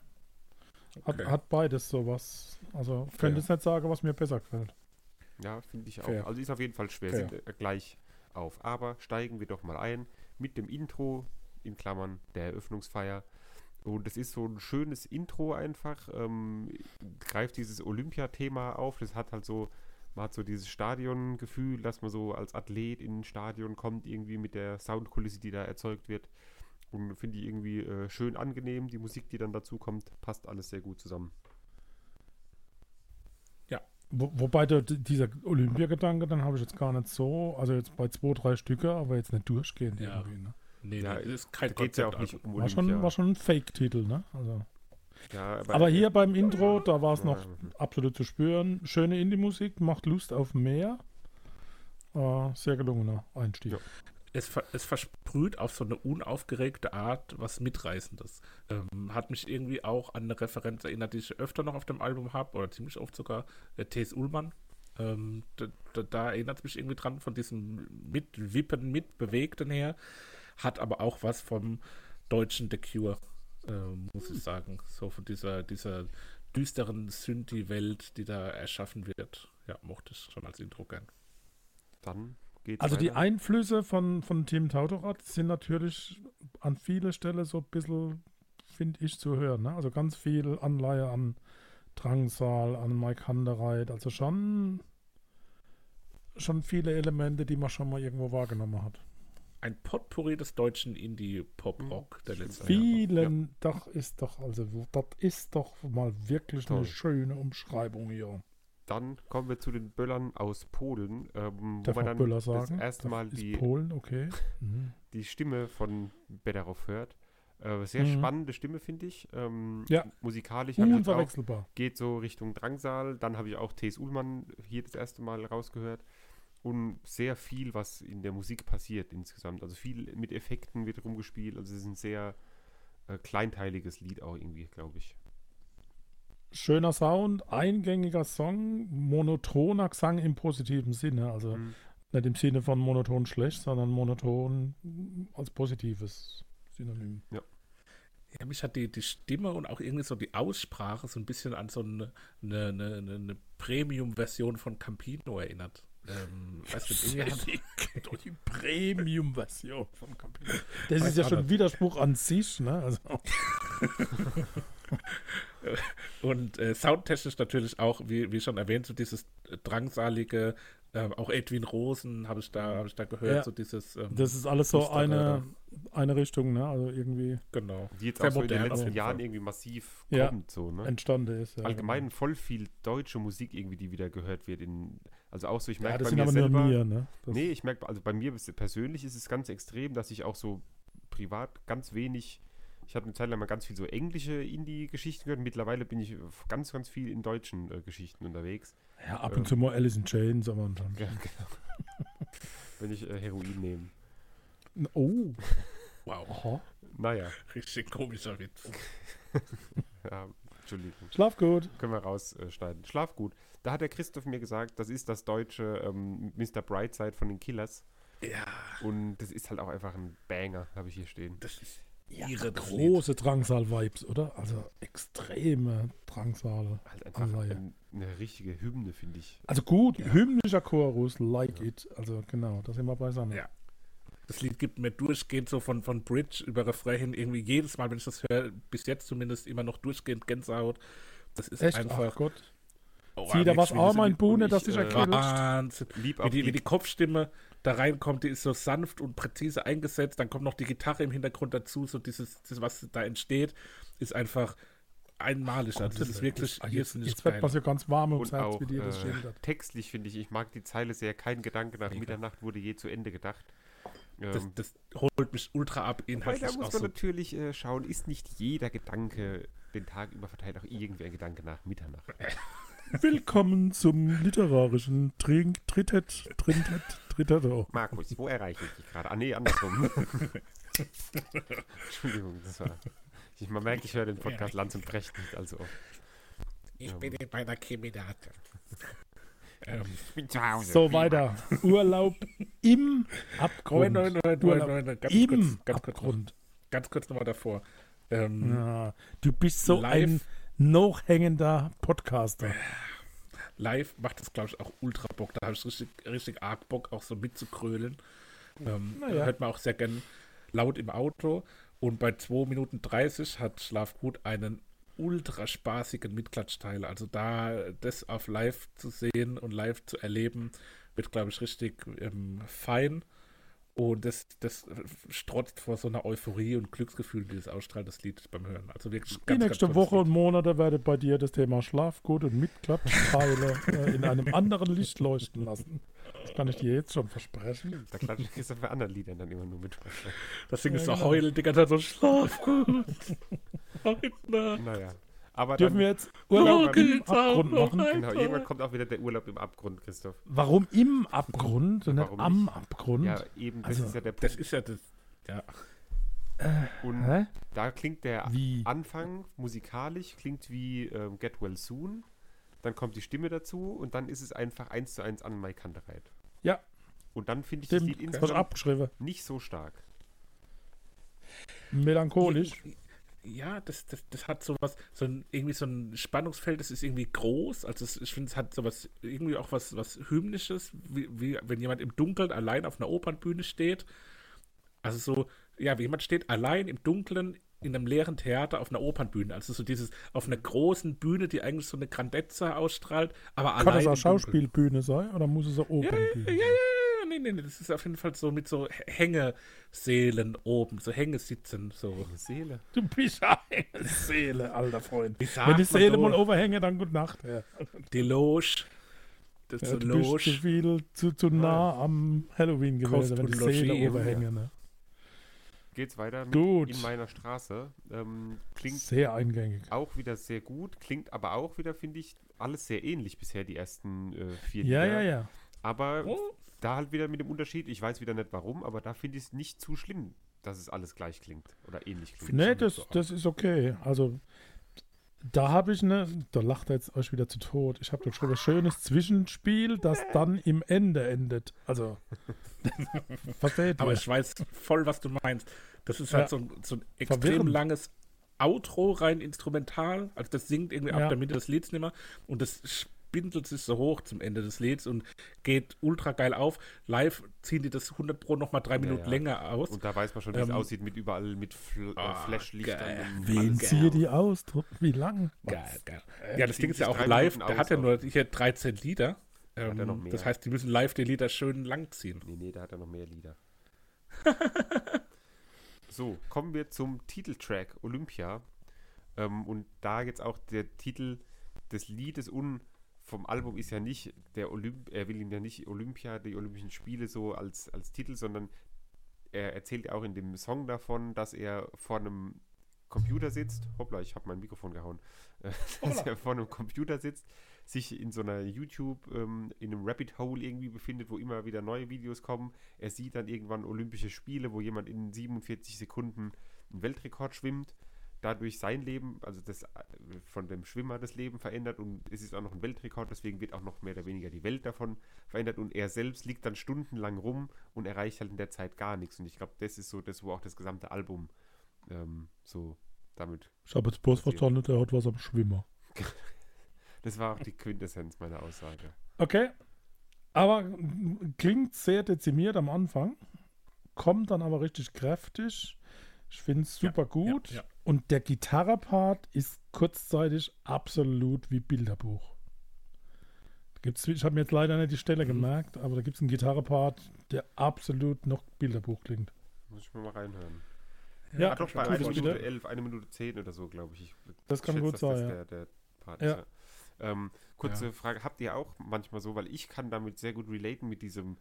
Okay. Hat, hat, beides sowas. Also, ich könnte jetzt nicht sagen, was mir besser gefällt. Ja, finde ich auch. Fair. Also ist auf jeden Fall schwer. Sind äh, gleich auf. Aber steigen wir doch mal ein mit dem Intro, in Klammern der Eröffnungsfeier. Und es ist so ein schönes Intro einfach. Ähm, greift dieses Olympia-Thema auf. Das hat halt so, man hat so dieses Stadiongefühl, dass man so als Athlet in ein Stadion kommt, irgendwie mit der Soundkulisse, die da erzeugt wird. Und finde ich irgendwie äh, schön angenehm. Die Musik, die dann dazu kommt, passt alles sehr gut zusammen. Wo, wobei der, dieser Olympiagedanke, dann habe ich jetzt gar nicht so, also jetzt bei zwei, drei Stücke, aber jetzt nicht durchgehend ja. irgendwie. Ne? Nee, ja, nee, ist kein ja auch nicht um Olympia. War schon, war schon ein Fake-Titel, ne? Also. Ja, aber, aber, hier beim Intro, da war es noch absolut zu spüren. Schöne Indie-Musik, macht Lust auf mehr. Äh, sehr gelungener Einstieg. Ja es, es versprüht auf so eine unaufgeregte Art was Mitreißendes. Ähm, hat mich irgendwie auch an eine Referenz erinnert, die ich öfter noch auf dem Album habe, oder ziemlich oft sogar, äh, T.S. Ullmann. Ähm, da, da, da erinnert es mich irgendwie dran, von diesem Mitwippen, Mitbewegten her. Hat aber auch was vom deutschen The Cure, äh, muss ich sagen. So von dieser, dieser düsteren Synthi-Welt, die da erschaffen wird. Ja, mochte ich schon als Intro gern. Dann Geht's also die Einflüsse von, von Team Tautorat sind natürlich an vielen Stellen so ein bisschen, finde ich, zu hören. Ne? Also ganz viel Anleihe an Drangsal, an Mike Handereit. Also schon, schon viele Elemente, die man schon mal irgendwo wahrgenommen hat. Ein Potpourri des deutschen Indie-Pop-Rock der letzten Vielen, ja. doch ist doch, also das ist doch mal wirklich Toll. eine schöne Umschreibung hier. Dann kommen wir zu den Böllern aus Polen, ähm, wo man dann Böller das erste Mal die, Polen, okay. Mhm. die Stimme von Bederoff hört. Äh, sehr mhm. spannende Stimme, finde ich. Ähm, ja. Musikalisch Unverwechselbar. Auch, geht so Richtung Drangsal. Dann habe ich auch T.S. Ullmann hier das erste Mal rausgehört. Und sehr viel, was in der Musik passiert insgesamt. Also viel mit Effekten wird rumgespielt. Also es ist ein sehr äh, kleinteiliges Lied auch irgendwie, glaube ich schöner Sound, eingängiger Song, monotoner Gesang im positiven Sinne. Also mhm. nicht im Sinne von monoton schlecht, sondern monoton als positives Synonym. Ja. Ja, mich hat die, die Stimme und auch irgendwie so die Aussprache so ein bisschen an so eine, eine, eine, eine Premium-Version von Campino erinnert. Ähm, weißt du, irgendwie hat die Premium-Version von Campino. Das ist ja schon ein Widerspruch an sich, ne? Also. und äh, soundtechnisch natürlich auch, wie, wie schon erwähnt, so dieses drangsalige, äh, auch Edwin Rosen habe ich da, habe ich da gehört, ja, so dieses. Ähm, das ist alles so eine, eine Richtung, ne? Also irgendwie. Genau. Die jetzt auch so in den letzten Jahren irgendwie massiv ja, kommt, so, ne? Entstanden ist, ja. Allgemein genau. voll viel deutsche Musik irgendwie, die wieder gehört wird in. Also auch so, ich merke ja, bei mir selber. Mir, ne? nee, ich merke, also bei mir persönlich ist es ganz extrem, dass ich auch so privat ganz wenig ich habe eine Zeit lang mal ganz viel so englische Indie-Geschichten gehört. Mittlerweile bin ich ganz, ganz viel in deutschen äh, Geschichten unterwegs. Ja, ab und äh, zu mal Alice in Chains, aber dann. Ja, genau. Wenn ich äh, Heroin nehme. Oh. Wow. Aha. Naja. Richtig komischer Witz. ja, Entschuldigung. Schlaf gut. Können wir rausschneiden. Schlaf gut. Da hat der Christoph mir gesagt, das ist das deutsche ähm, Mr. Brightside von den Killers. Ja. Und das ist halt auch einfach ein Banger, habe ich hier stehen. Das ist ja, große Drangsal-Vibes, oder? Also extreme Drangsal. Halt einfach ein, eine richtige Hymne, finde ich. Also gut, ja. hymnischer Chorus, like ja. it. Also genau, da sind wir beisammen. Ja. Das Lied gibt mir durchgehend so von, von Bridge über Refrain irgendwie jedes Mal, wenn ich das höre, bis jetzt zumindest immer noch durchgehend Gänsehaut. Das ist Echt? einfach. Ach Gott. Oh, Sieh, da was auch mein Bohne, dass ich erkenne. Wahnsinn. Lieb wie, die, wie die Kopfstimme da reinkommt, die ist so sanft und präzise eingesetzt. Dann kommt noch die Gitarre im Hintergrund dazu. So dieses, dieses was da entsteht, ist einfach einmalig. Also das ist wirklich das, jetzt, jetzt wird man so ganz warm ums Herz, wie dir das äh, schildert. Textlich finde ich, ich mag die Zeile sehr. Kein Gedanke nach Mega. Mitternacht wurde je zu Ende gedacht. Das, ähm, das, holt mich ultra ab inhaltlich. Da muss man so natürlich äh, schauen, ist nicht jeder Gedanke den Tag über verteilt auch irgendwie ein Gedanke nach Mitternacht. Willkommen zum literarischen Trink, Trittet, Trintet, Trittetto. Markus, wo erreiche ich dich gerade? Ah, nee, andersrum. Entschuldigung, das war. Ich, man merkt, ich höre den Podcast Lanz und Brecht nicht allzu oft. Ich bin in meiner Kriminate. ähm, ich bin zu Hause. So, weiter. Urlaub im Abgrund. Nein, nein, nein, nein, nein, ganz Im kurz, ganz Abgrund. Kurz ganz kurz nochmal davor. Ähm, ja, du bist so live, ein noch hängender Podcaster. Live macht das, glaube ich, auch ultra Bock. Da habe ich richtig, richtig arg Bock, auch so mitzukrölen. Ähm, naja. Hört man auch sehr gern laut im Auto. Und bei 2 Minuten 30 hat Schlafgut einen ultra spaßigen Mitklatschteil. Also da das auf live zu sehen und live zu erleben, wird, glaube ich, richtig ähm, fein. Und das, das strotzt vor so einer Euphorie und Glücksgefühl, die das ausstrahlt, das Lied beim Hören. Also wirklich ganz, Die nächste ganz Woche Lied. und Monate werde bei dir das Thema Schlafgut und Mitklatschteile äh, in einem anderen Licht leuchten lassen. Das kann ich dir jetzt schon versprechen. Da klatsche ich jetzt bei anderen Liedern dann immer nur mit. Das Ding ist so genau. heulen, die ganze Zeit so Schlafgut. naja. Aber Dürfen wir jetzt Urlaub im Abgrund machen? Genau, irgendwann kommt auch wieder der Urlaub im Abgrund, Christoph. Warum im Abgrund und nicht am nicht? Abgrund? Ja, eben, das also, ist ja der Punkt. Das ist ja das, ja. Äh, und Hä? da klingt der wie? Anfang musikalisch, klingt wie ähm, Get Well Soon. Dann kommt die Stimme dazu und dann ist es einfach eins zu eins an Mike Kantereit. Ja. Und dann finde ich Stimmt, das Lied insgesamt nicht so stark. Melancholisch ja, das, das, das hat sowas, so ein, irgendwie so ein Spannungsfeld, das ist irgendwie groß. Also es, ich finde, es hat sowas, irgendwie auch was, was Hymnisches, wie, wie wenn jemand im Dunkeln allein auf einer Opernbühne steht. Also so, ja, wie jemand steht allein im Dunkeln in einem leeren Theater auf einer Opernbühne. Also so dieses, auf einer großen Bühne, die eigentlich so eine Grandezza ausstrahlt, aber Kann allein. Kann das auch Schauspielbühne sein oder muss es auch Opernbühne ja, ja, ja, nee, nee, nee, das ist auf jeden Fall so mit so Hängeseelen oben, so Hängesitzen, so. Seele. Du bist eine Seele, alter Freund. Wenn die Seele mal overhänge, dann gute Nacht. Ja. Die Loge. Das ja, du Loge. bist zu viel, zu, zu nah am Halloween gewesen, wenn die Seele overhänge, ne? Geht's weiter mit gut. in meiner Straße. Ähm, klingt sehr eingängig. Auch wieder sehr gut, klingt aber auch wieder, finde ich, alles sehr ähnlich bisher, die ersten äh, vier Ja, Lieder. ja, ja. Aber oh da halt wieder mit dem Unterschied, ich weiß wieder nicht warum, aber da finde ich es nicht zu schlimm, dass es alles gleich klingt oder ähnlich klingt. Nee, das, das ist okay. Also da habe ich eine, da lacht er jetzt euch wieder zu tot. Ich habe doch schon ein schönes Zwischenspiel, das dann im Ende endet. Also, versteht Aber ich weiß voll, was du meinst. Das ist halt ja. so, ein, so ein extrem Verwirrend. langes Outro, rein instrumental. Also das singt irgendwie ab ja. der Mitte des Lieds nicht mehr. Und das spindelt sich so hoch zum Ende des Lieds und geht ultra geil auf. Live ziehen die das 100 Pro nochmal drei Minuten ja, ja. länger aus. Und da weiß man schon, wie ähm, es aussieht mit überall mit Fl oh, Flashlichtern. Wen ziehe die aus? Wie lang? Geil, geil. Ja, das Ding ist ja auch live. Der hat ja nur hier 13 Lieder. Ähm, das heißt, die müssen live die Lieder schön lang ziehen. Nee, nee, da hat er noch mehr Lieder. so, kommen wir zum Titeltrack Olympia. Ähm, und da jetzt auch der Titel des Liedes un vom Album ist ja nicht der Olymp, er will ihm ja nicht Olympia, die Olympischen Spiele so als, als Titel, sondern er erzählt ja auch in dem Song davon, dass er vor einem Computer sitzt. Hoppla, ich habe mein Mikrofon gehauen. dass er vor einem Computer sitzt, sich in so einer YouTube, ähm, in einem Rabbit Hole irgendwie befindet, wo immer wieder neue Videos kommen. Er sieht dann irgendwann Olympische Spiele, wo jemand in 47 Sekunden einen Weltrekord schwimmt dadurch sein Leben, also das von dem Schwimmer das Leben verändert und es ist auch noch ein Weltrekord, deswegen wird auch noch mehr oder weniger die Welt davon verändert und er selbst liegt dann stundenlang rum und erreicht halt in der Zeit gar nichts und ich glaube, das ist so das, wo auch das gesamte Album ähm, so damit. Ich habe jetzt bloß verstanden, er hat was am Schwimmer. das war auch die Quintessenz meiner Aussage. Okay, aber klingt sehr dezimiert am Anfang, kommt dann aber richtig kräftig. Ich finde es super ja, gut. Ja, ja. Und der Gitarrepart ist kurzzeitig absolut wie Bilderbuch. Gibt's, ich habe mir jetzt leider nicht die Stelle mhm. gemerkt, aber da gibt es einen Gitarrepart, der absolut noch Bilderbuch klingt. Muss ich mir mal reinhören. Ja, ja doch, bei 1 Minute 11, 1 Minute 10 oder so, glaube ich. ich. Das kann schätze, gut sein, ja. Der, der Part ja. Ist, ja. Ähm, kurze ja. Frage, habt ihr auch manchmal so, weil ich kann damit sehr gut relaten mit diesem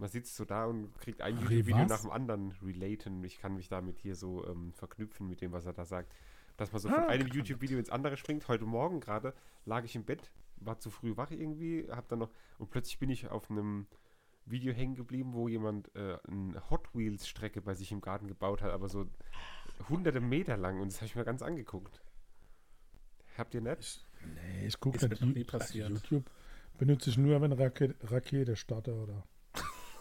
man sitzt so da und kriegt ein YouTube-Video nach dem anderen relaten. Ich kann mich damit hier so ähm, verknüpfen mit dem, was er da sagt. Dass man so ah, von einem YouTube-Video ins andere springt. Heute Morgen gerade lag ich im Bett war zu früh wach irgendwie, hab dann noch, und plötzlich bin ich auf einem Video hängen geblieben, wo jemand äh, eine Hot Wheels Strecke bei sich im Garten gebaut hat, aber so hunderte Meter lang und das habe ich mir ganz angeguckt. Habt ihr nicht? Nee, ich gucke nicht nie passiert. YouTube benutze ich nur, wenn Rakete, Rakete starte oder.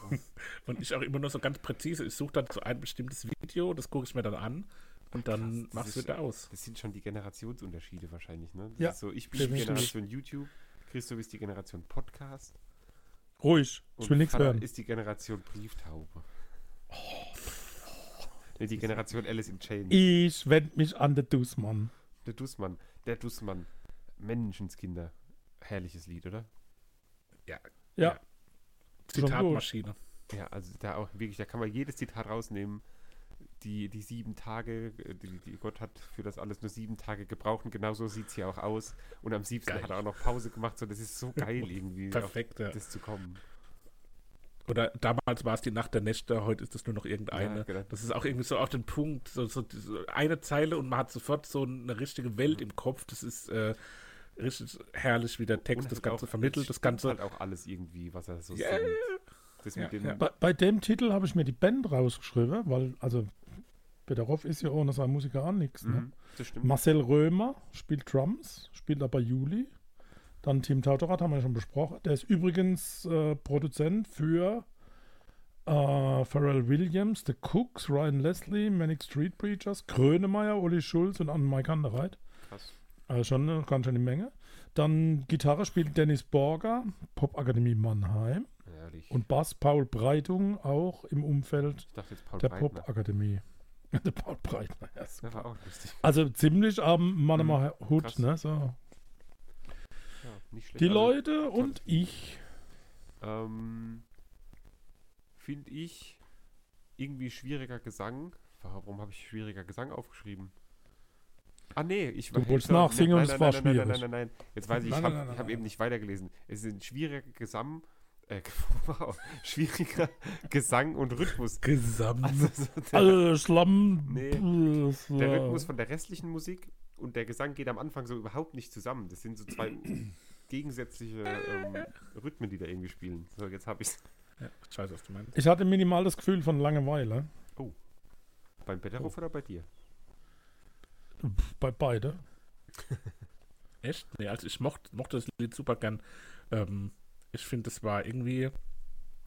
und ich auch immer nur so ganz präzise. Ich suche dann so ein bestimmtes Video, das gucke ich mir dann an und dann Krass, machst du wieder aus. Das sind schon die Generationsunterschiede wahrscheinlich, ne? Das ja. so, ich bin die Generation YouTube, Christoph ist die Generation Podcast. Ruhig, ich will nichts hören. ist die Generation Brieftaube. Oh. Nee, die Generation Alice in Chains. Ich wende mich an der Dussmann. Der Dussmann, der Dussmann. Menschenskinder. Herrliches Lied, oder? Ja. Ja. ja. Zitatmaschine. Ja, also da auch wirklich, da kann man jedes Zitat rausnehmen. Die, die sieben Tage, die, die Gott hat für das alles nur sieben Tage gebraucht und genauso sieht es hier auch aus. Und am siebten geil. hat er auch noch Pause gemacht. So, das ist so geil irgendwie. Perfekt, ja. Das zu kommen. Oder damals war es die Nacht der Nächte, heute ist es nur noch irgendeine. Ja, genau. Das ist auch irgendwie so auf den Punkt, so, so, so, eine Zeile und man hat sofort so eine richtige Welt im Kopf. Das ist äh, richtig herrlich, wie der Text und das Ganze auch, vermittelt. Das Ganze halt auch alles irgendwie, was er so yeah. singt. Ja, ja. Bei, bei, dem Titel habe ich mir die Band rausgeschrieben, weil, also, Peterhoff ist ja ohne seinen Musiker auch nichts. Ne? Mhm, Marcel Römer spielt Drums, spielt aber Juli. Dann Tim Tautorat haben wir ja schon besprochen. Der ist übrigens äh, Produzent für äh, Pharrell Williams, The Cooks, Ryan Leslie, Manic Street Preachers, Krönemeyer, Uli Schulz und Anne-Mike Kandereit. Krass. Also schon eine ganz schöne Menge. Dann Gitarre spielt Dennis Borger, Popakademie Mannheim. Ehrlich. Und Bass Paul Breitung, auch im Umfeld der Popakademie. der Paul Breitner, ja, Das war auch lustig. Also ziemlich am Mannemer mhm, Hut, ne? So. Ja, Die also, Leute und ich. Ähm, Finde ich irgendwie schwieriger Gesang. Warum habe ich schwieriger Gesang aufgeschrieben? Ah, nee, ich Du wolltest nachsingen und es war schwierig. Nein, nein, nein, nein, Jetzt weiß ich, ich habe hab eben nicht weitergelesen. Es ist ein schwieriger Gesang. Äh, wow, schwieriger Gesang und Rhythmus. Gesang. Also, so der, also Schlamm. Nee, der Rhythmus von der restlichen Musik und der Gesang geht am Anfang so überhaupt nicht zusammen. Das sind so zwei gegensätzliche ähm, Rhythmen, die da irgendwie spielen. So, jetzt habe ich Ja, ich weiß, was du meinst. Ich hatte minimal das Gefühl von Langeweile. Oh. Beim Betterhof oh. oder bei dir? Bei beide. Echt? Nee, also ich mochte, mochte das Lied super gern. Ähm, ich finde, das war irgendwie.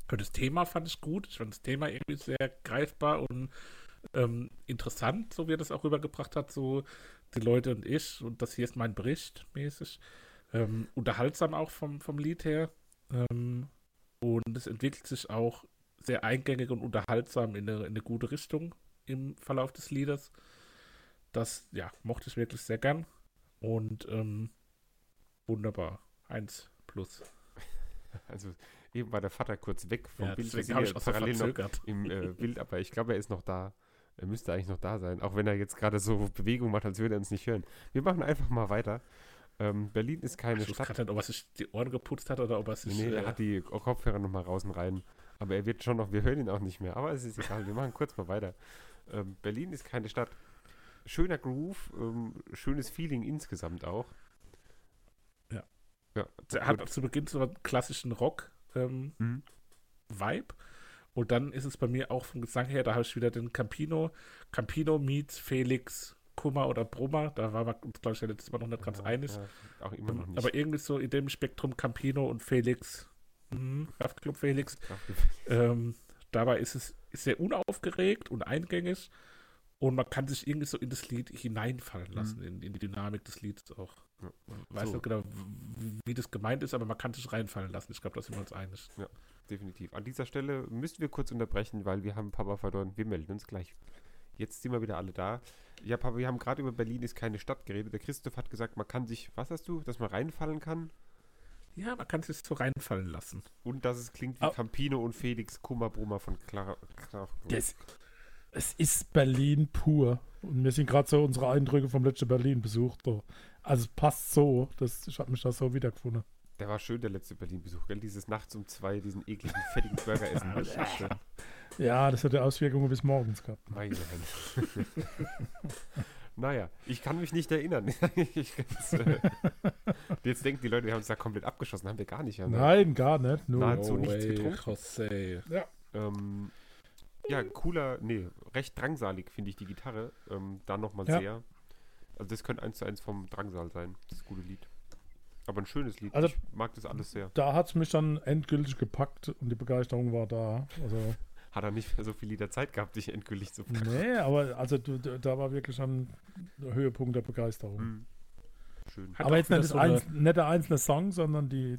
Das Thema fand ich gut. Ich fand das Thema irgendwie sehr greifbar und ähm, interessant, so wie er das auch rübergebracht hat, so die Leute und ich. Und das hier ist mein Bericht mäßig. Ähm, unterhaltsam auch vom, vom Lied her. Ähm, und es entwickelt sich auch sehr eingängig und unterhaltsam in eine, in eine gute Richtung im Verlauf des Liedes. Das, ja, mochte ich wirklich sehr gern. Und ähm, wunderbar. Eins plus. Also eben war der Vater kurz weg vom ja, Bild. Deswegen habe ich auch parallel so im äh, Bild, aber ich glaube, er ist noch da. Er müsste eigentlich noch da sein, auch wenn er jetzt gerade so Bewegung macht, als würde er uns nicht hören. Wir machen einfach mal weiter. Ähm, Berlin ist keine Ach, Stadt. Nicht, ob er sich die Ohren geputzt hat oder ob er sich. Nee, nee äh, er hat die Kopfhörer nochmal raus und rein. Aber er wird schon noch, wir hören ihn auch nicht mehr. Aber es ist egal, wir machen kurz mal weiter. Ähm, Berlin ist keine Stadt schöner Groove, ähm, schönes Feeling insgesamt auch. Ja. ja er hat zu Beginn so einen klassischen Rock-Vibe. Ähm, mhm. Und dann ist es bei mir auch vom Gesang her, da habe ich wieder den Campino. Campino meets Felix Kummer oder Brummer. Da war man uns, glaube ich, ja letztes Mal noch nicht ganz ja, einig. Ja, auch immer noch nicht. Aber irgendwie so in dem Spektrum Campino und Felix. Mhm, Kraftclub Felix. Ähm, dabei ist es sehr unaufgeregt und eingängig. Und man kann sich irgendwie so in das Lied hineinfallen lassen, mhm. in, in, die Dynamik des Lieds auch. Man weiß so. nicht genau, wie das gemeint ist, aber man kann sich reinfallen lassen. Ich glaube, da sind wir uns einig. Ja, definitiv. An dieser Stelle müssen wir kurz unterbrechen, weil wir haben Papa verloren. Wir melden uns gleich. Jetzt sind wir wieder alle da. Ja, Papa, wir haben gerade über Berlin ist keine Stadt geredet. Der Christoph hat gesagt, man kann sich, was hast du, dass man reinfallen kann? Ja, man kann sich so reinfallen lassen. Und dass es klingt wie oh. Campino und Felix Kummerbrummer von Clara. Clara das, es ist Berlin pur. Und wir sind gerade so unsere Eindrücke vom letzten Berlin besucht. Also es passt so. Das, ich habe mich da so wiedergefunden. Der war schön, der letzte Berlin-Besuch, gell? Dieses nachts um zwei, diesen ekligen, fettigen Burger essen. ja, das hatte Auswirkungen bis morgens gehabt. Meine Hände. naja, ich kann mich nicht erinnern. ich, jetzt, äh, jetzt denken die Leute, wir haben uns da komplett abgeschossen. Haben wir gar nicht. Haben Nein, gar nicht. Nur nahezu no nichts getrunken. Jose. Ja. Ähm, ja, cooler, nee, recht drangsalig finde ich die Gitarre. Ähm, da nochmal ja. sehr. Also das könnte eins zu eins vom Drangsal sein, das gute Lied. Aber ein schönes Lied. Also, ich mag das alles sehr. Da hat es mich dann endgültig gepackt und die Begeisterung war da. Also, hat er nicht mehr so viel Lieder Zeit gehabt, dich endgültig zu packen. Nee, aber also da war wirklich schon der Höhepunkt der Begeisterung. Mhm. Schön. Hat aber jetzt nicht, so einz nicht der einzelne Song, sondern die,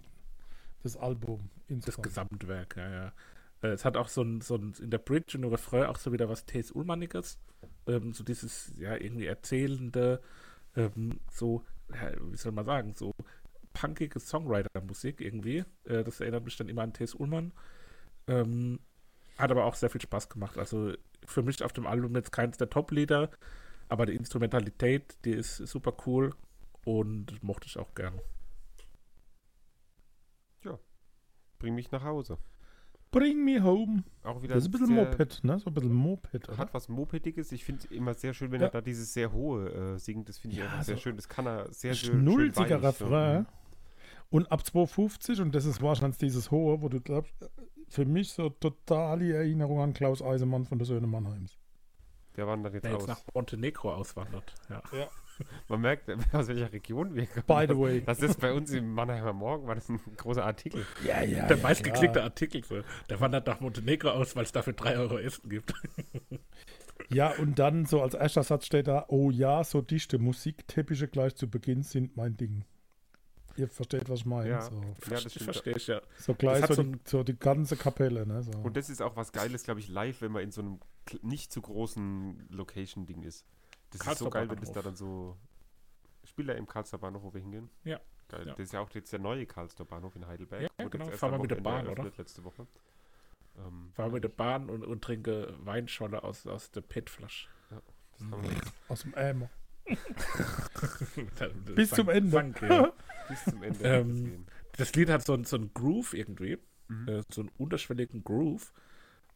das Album insgesamt. Das Gesamtwerk, ja, ja. Äh, es hat auch so ein, so ein in der Bridge und Refrain auch so wieder was T.S. Ullmanniges. Ähm, so dieses, ja, irgendwie erzählende, ähm, so, ja, wie soll man sagen, so punkige Songwriter-Musik irgendwie. Äh, das erinnert mich dann immer an T.S. Ullmann. Ähm, hat aber auch sehr viel Spaß gemacht. Also für mich auf dem Album jetzt keins der Top-Lieder, aber die Instrumentalität, die ist super cool und mochte ich auch gern. Ja, bring mich nach Hause. Bring me home. Auch wieder das ist ein bisschen Moped, ne? So ein bisschen Moped. Oder? Hat was Mopediges. Ich finde immer sehr schön, wenn ja. er da dieses sehr hohe äh, singt. Das finde ich ja, einfach sehr schön. Das kann er sehr schön. Schnulziger Refrain. So. Und ab 250, und das ist wahrscheinlich dieses hohe, wo du glaubst, für mich so total die Erinnerung an Klaus Eisemann von der Söhne Mannheims. Der wandert jetzt, der jetzt aus. nach Montenegro auswandert. Ja. ja. Man merkt, aus welcher Region wir kommen. By the way. Das ist bei uns im Mannheimer Morgen, war das ein großer Artikel. Ja, ja. Der ja, meistgeklickte ja. Artikel. So. Der wandert nach Montenegro aus, weil es dafür 3 Euro Essen gibt. Ja, und dann so als erster Satz steht da, oh ja, so dichte Musikteppiche gleich zu Beginn sind mein Ding. Ihr versteht, was ich meine. Ja, so. ja das verstehe ich, ja. So gleich so, so, die, so, die, ganze Kapelle. Ne, so. Und das ist auch was Geiles, glaube ich, live, wenn man in so einem nicht zu großen Location-Ding ist. Das Karlsruhe ist so geil, wenn das da dann so. Spielt er im Karlsruher Bahnhof, wo wir hingehen? Ja. Geil. Ja. Das ist ja auch jetzt der neue Karlsruher Bahnhof in Heidelberg. Ja, ja genau. Fahren wir mit der Bahn, oder? Letzte Woche. Ähm, Fahren wir mit der Bahn und, und trinke Weinscholle aus, aus der PET-Flasche. Ja, das haben wir Aus dem Eimer. Bis zum Ende. Ja. Bis zum Ende. Ähm, das Lied hat so, so einen Groove irgendwie, mhm. äh, so einen unterschwelligen Groove.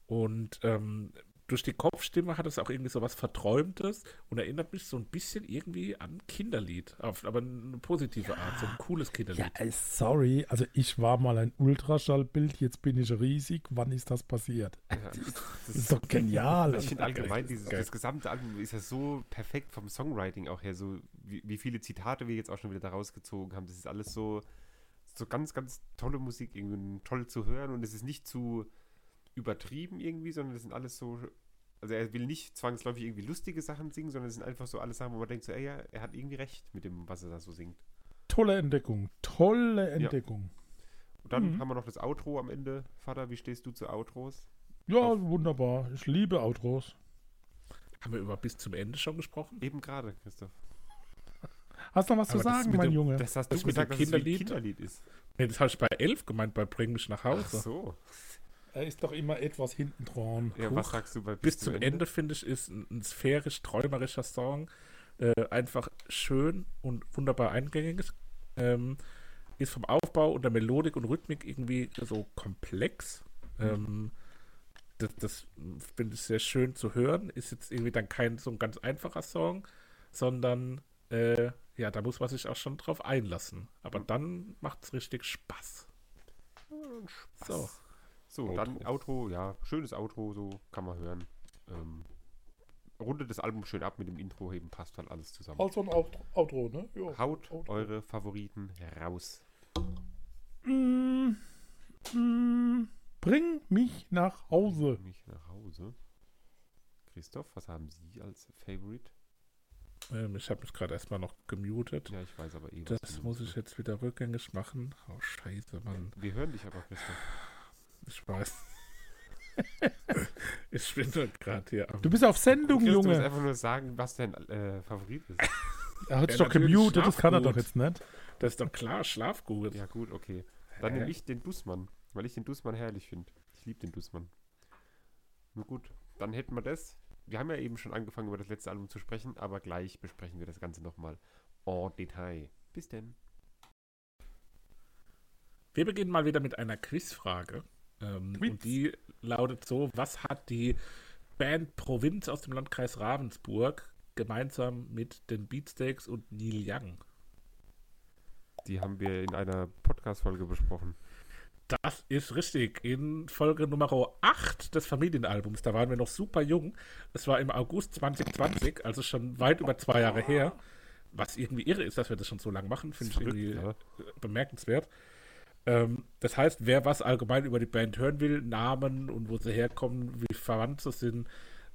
Und ähm, durch die Kopfstimme hat es auch irgendwie so was Verträumtes und erinnert mich so ein bisschen irgendwie an Kinderlied, aber eine positive ja. Art, so ein cooles Kinderlied. Ja, äh, sorry, also ich war mal ein Ultraschallbild, jetzt bin ich riesig. Wann ist das passiert? Ja, das, das, ist doch genial. Ich finde allgemein, dieses, das gesamte Album ist ja so perfekt vom Songwriting auch her, so wie, wie viele Zitate wir jetzt auch schon wieder daraus gezogen haben. Das ist alles so, so ganz, ganz tolle Musik, irgendwie toll zu hören und es ist nicht zu übertrieben irgendwie, sondern das sind alles so. Also er will nicht zwangsläufig irgendwie lustige Sachen singen, sondern es sind einfach so alles Sachen, wo man denkt, so, ey, ja, er hat irgendwie recht mit dem, was er da so singt. Tolle Entdeckung. Tolle Entdeckung. Ja. Und dann mhm. haben wir noch das Outro am Ende. Vater, wie stehst du zu Outros? Ja, Auf wunderbar. Ich liebe Outros. Haben wir über bis zum Ende schon gesprochen? Eben gerade, Christoph. Hast du noch was Aber zu sagen, mein dem, Junge? Das hast du das gesagt, dass Kinderlied? ein Kinderlied ist. Nee, das habe ich bei elf gemeint, bei Bring mich nach Hause. Ach so. Er ist doch immer etwas hinten dran. Ja, was sagst du bei Bis, bis zum Ende, Ende finde ich, ist ein, ein sphärisch träumerischer Song. Äh, einfach schön und wunderbar eingängig. Ähm, ist vom Aufbau und der Melodik und Rhythmik irgendwie so komplex. Mhm. Ähm, das, das finde ich sehr schön zu hören. Ist jetzt irgendwie dann kein so ein ganz einfacher Song, sondern äh, ja, da muss man sich auch schon drauf einlassen. Aber dann macht es richtig Spaß. Spaß. So. So, Auto. dann Auto, ja, schönes Auto, so kann man hören. Ähm, rundet das Album schön ab mit dem Intro, eben passt halt alles zusammen. Also ein Auto, Auto ne? Jo, Haut Auto. eure Favoriten raus. Mm, mm, bring mich nach Hause. Bring mich nach Hause. Christoph, was haben Sie als Favorite? Ähm, ich habe mich gerade erstmal noch gemutet. Ja, ich weiß aber eh. Das muss ich jetzt wieder rückgängig machen. Oh, scheiße, Mann. Wir hören dich aber, Christoph. Ich weiß. ich bin doch gerade hier. Du bist auf Sendung, Junge. Du musst einfach nur sagen, was dein äh, Favorit ist. er hat sich ja, doch gemutet, das kann er doch jetzt nicht. Das ist doch klar, Schlafgut. Ja, gut, okay. Dann nehme ich den Dussmann, weil ich den Dussmann herrlich finde. Ich liebe den Dussmann. Nur gut, dann hätten wir das. Wir haben ja eben schon angefangen, über das letzte Album zu sprechen, aber gleich besprechen wir das Ganze nochmal en Detail. Bis denn. Wir beginnen mal wieder mit einer Quizfrage. Ähm. Und die lautet so: Was hat die Band Provinz aus dem Landkreis Ravensburg gemeinsam mit den Beatsteaks und Neil Young? Die haben wir in einer Podcast-Folge besprochen. Das ist richtig. In Folge Nummer 8 des Familienalbums, da waren wir noch super jung. Das war im August 2020, also schon weit über zwei Jahre her. Was irgendwie irre ist, dass wir das schon so lange machen, finde ich irgendwie ja. bemerkenswert. Ähm, das heißt, wer was allgemein über die Band hören will, Namen und wo sie herkommen, wie verwandt sie sind,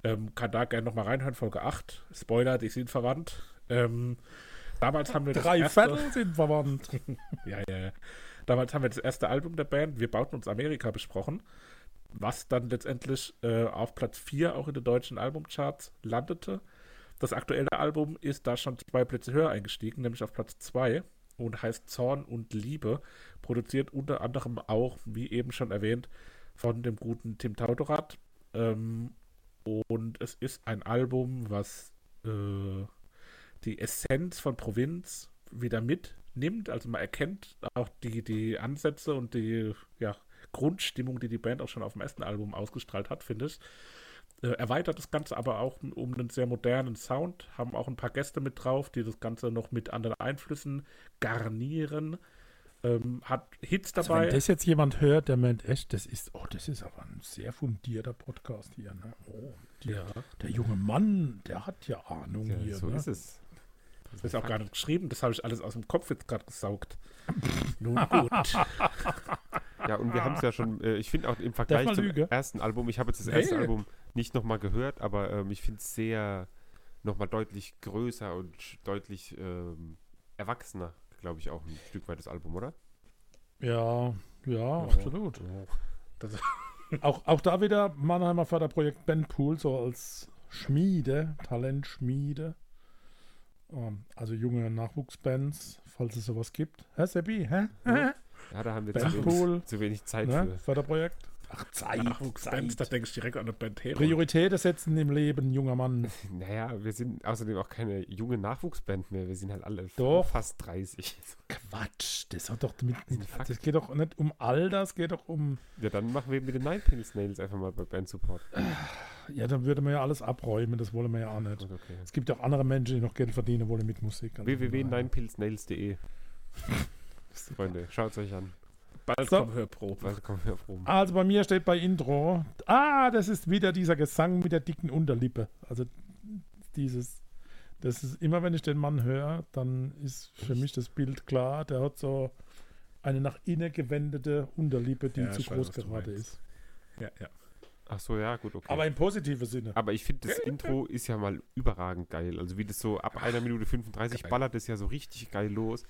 ähm, kann da gerne nochmal reinhören. Folge 8. Spoiler, die sind verwandt. Ähm, damals haben wir Drei das erste... Viertel sind verwandt. ja, ja, ja. Damals haben wir das erste Album der Band, Wir bauten uns Amerika, besprochen, was dann letztendlich äh, auf Platz 4 auch in den deutschen Albumcharts landete. Das aktuelle Album ist da schon zwei Plätze höher eingestiegen, nämlich auf Platz 2 und heißt Zorn und Liebe. Produziert unter anderem auch, wie eben schon erwähnt, von dem guten Tim Tautorat. Ähm, und es ist ein Album, was äh, die Essenz von Provinz wieder mitnimmt. Also man erkennt auch die, die Ansätze und die ja, Grundstimmung, die die Band auch schon auf dem ersten Album ausgestrahlt hat, finde ich. Äh, erweitert das Ganze aber auch um einen sehr modernen Sound, haben auch ein paar Gäste mit drauf, die das Ganze noch mit anderen Einflüssen garnieren. Ähm, hat Hits dabei. Also wenn das jetzt jemand hört, der meint echt, das ist, oh, das ist aber ein sehr fundierter Podcast hier. Ne? Oh, die, ja. Der junge Mann, der hat ja Ahnung ja, hier. So ne? ist es. Das ist auch gar nicht geschrieben, das habe ich alles aus dem Kopf jetzt gerade gesaugt. Nun gut. Ja, und wir haben es ja schon, äh, ich finde auch im Vergleich zum Lüge? ersten Album, ich habe jetzt das erste hey. Album nicht nochmal gehört, aber ähm, ich finde es sehr nochmal deutlich größer und deutlich ähm, erwachsener, glaube ich, auch ein Stück weit das Album, oder? Ja, ja, ja absolut. Ja. auch, auch da wieder Mannheimer Förderprojekt Ben Pool, so als Schmiede, Talentschmiede. Ähm, also junge Nachwuchsbands, falls es sowas gibt. Hä, Seppi? Hä? Ja. Ja, da haben wir zu wenig, zu wenig, Zeit ne? für. Förderprojekt. Ach, Zeit. Nachwuchsband, da denkst du direkt an eine Band Hero. Prioritäten setzen im Leben, junger Mann. Naja, wir sind außerdem auch keine junge Nachwuchsband mehr. Wir sind halt alle doch. fast 30. Quatsch, das hat doch mit, das geht doch nicht um Alter, es geht doch um. Ja, dann machen wir mit den Nine Pin Snails einfach mal bei Band Support. Ja, dann würde man ja alles abräumen, das wollen wir ja auch nicht. Okay. Es gibt ja auch andere Menschen, die noch Geld verdienen wollen mit Musik. Also www.ninepillsnails.de Freunde, schaut es euch an. Bald so. kommen Hörproben. Bald kommen Hörproben. Also bei mir steht bei Intro, ah, das ist wieder dieser Gesang mit der dicken Unterlippe. Also dieses, das ist immer, wenn ich den Mann höre, dann ist für mich das Bild klar. Der hat so eine nach innen gewendete Unterlippe, die ja, zu groß gerade ist. Ja, ja. Ach so, ja, gut, okay. Aber im positiven Sinne. Aber ich finde, das Intro ist ja mal überragend geil. Also wie das so ab einer Minute 35 geil. ballert es ja so richtig geil los.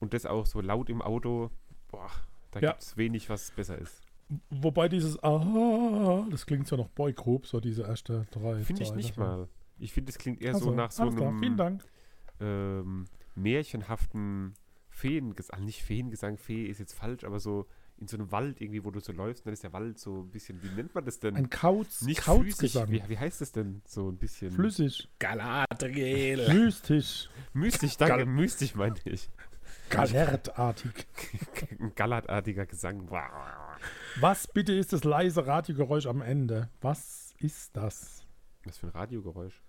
Und das auch so laut im Auto. Boah, da ja. gibt es wenig, was besser ist. Wobei dieses Ah, das klingt so noch Boygroup, so diese erste drei. Finde ich nicht mal. Ich finde, es klingt eher also, so nach so einem vielen Dank. Ähm, märchenhaften Feengesang. Nicht Feengesang, Fee ist jetzt falsch, aber so in so einem Wald irgendwie, wo du so läufst, dann ist der Wald so ein bisschen, wie nennt man das denn? Ein Kauz, Nicht Kauzgesang. Wie, wie heißt das denn? So ein bisschen. Flüssig. Galadriel. Mystisch. Mystisch, danke, Gal mystisch meinte ich. Galertartig. Ein gallertartiger Gesang. Was bitte ist das leise Radiogeräusch am Ende? Was ist das? Was für ein Radiogeräusch?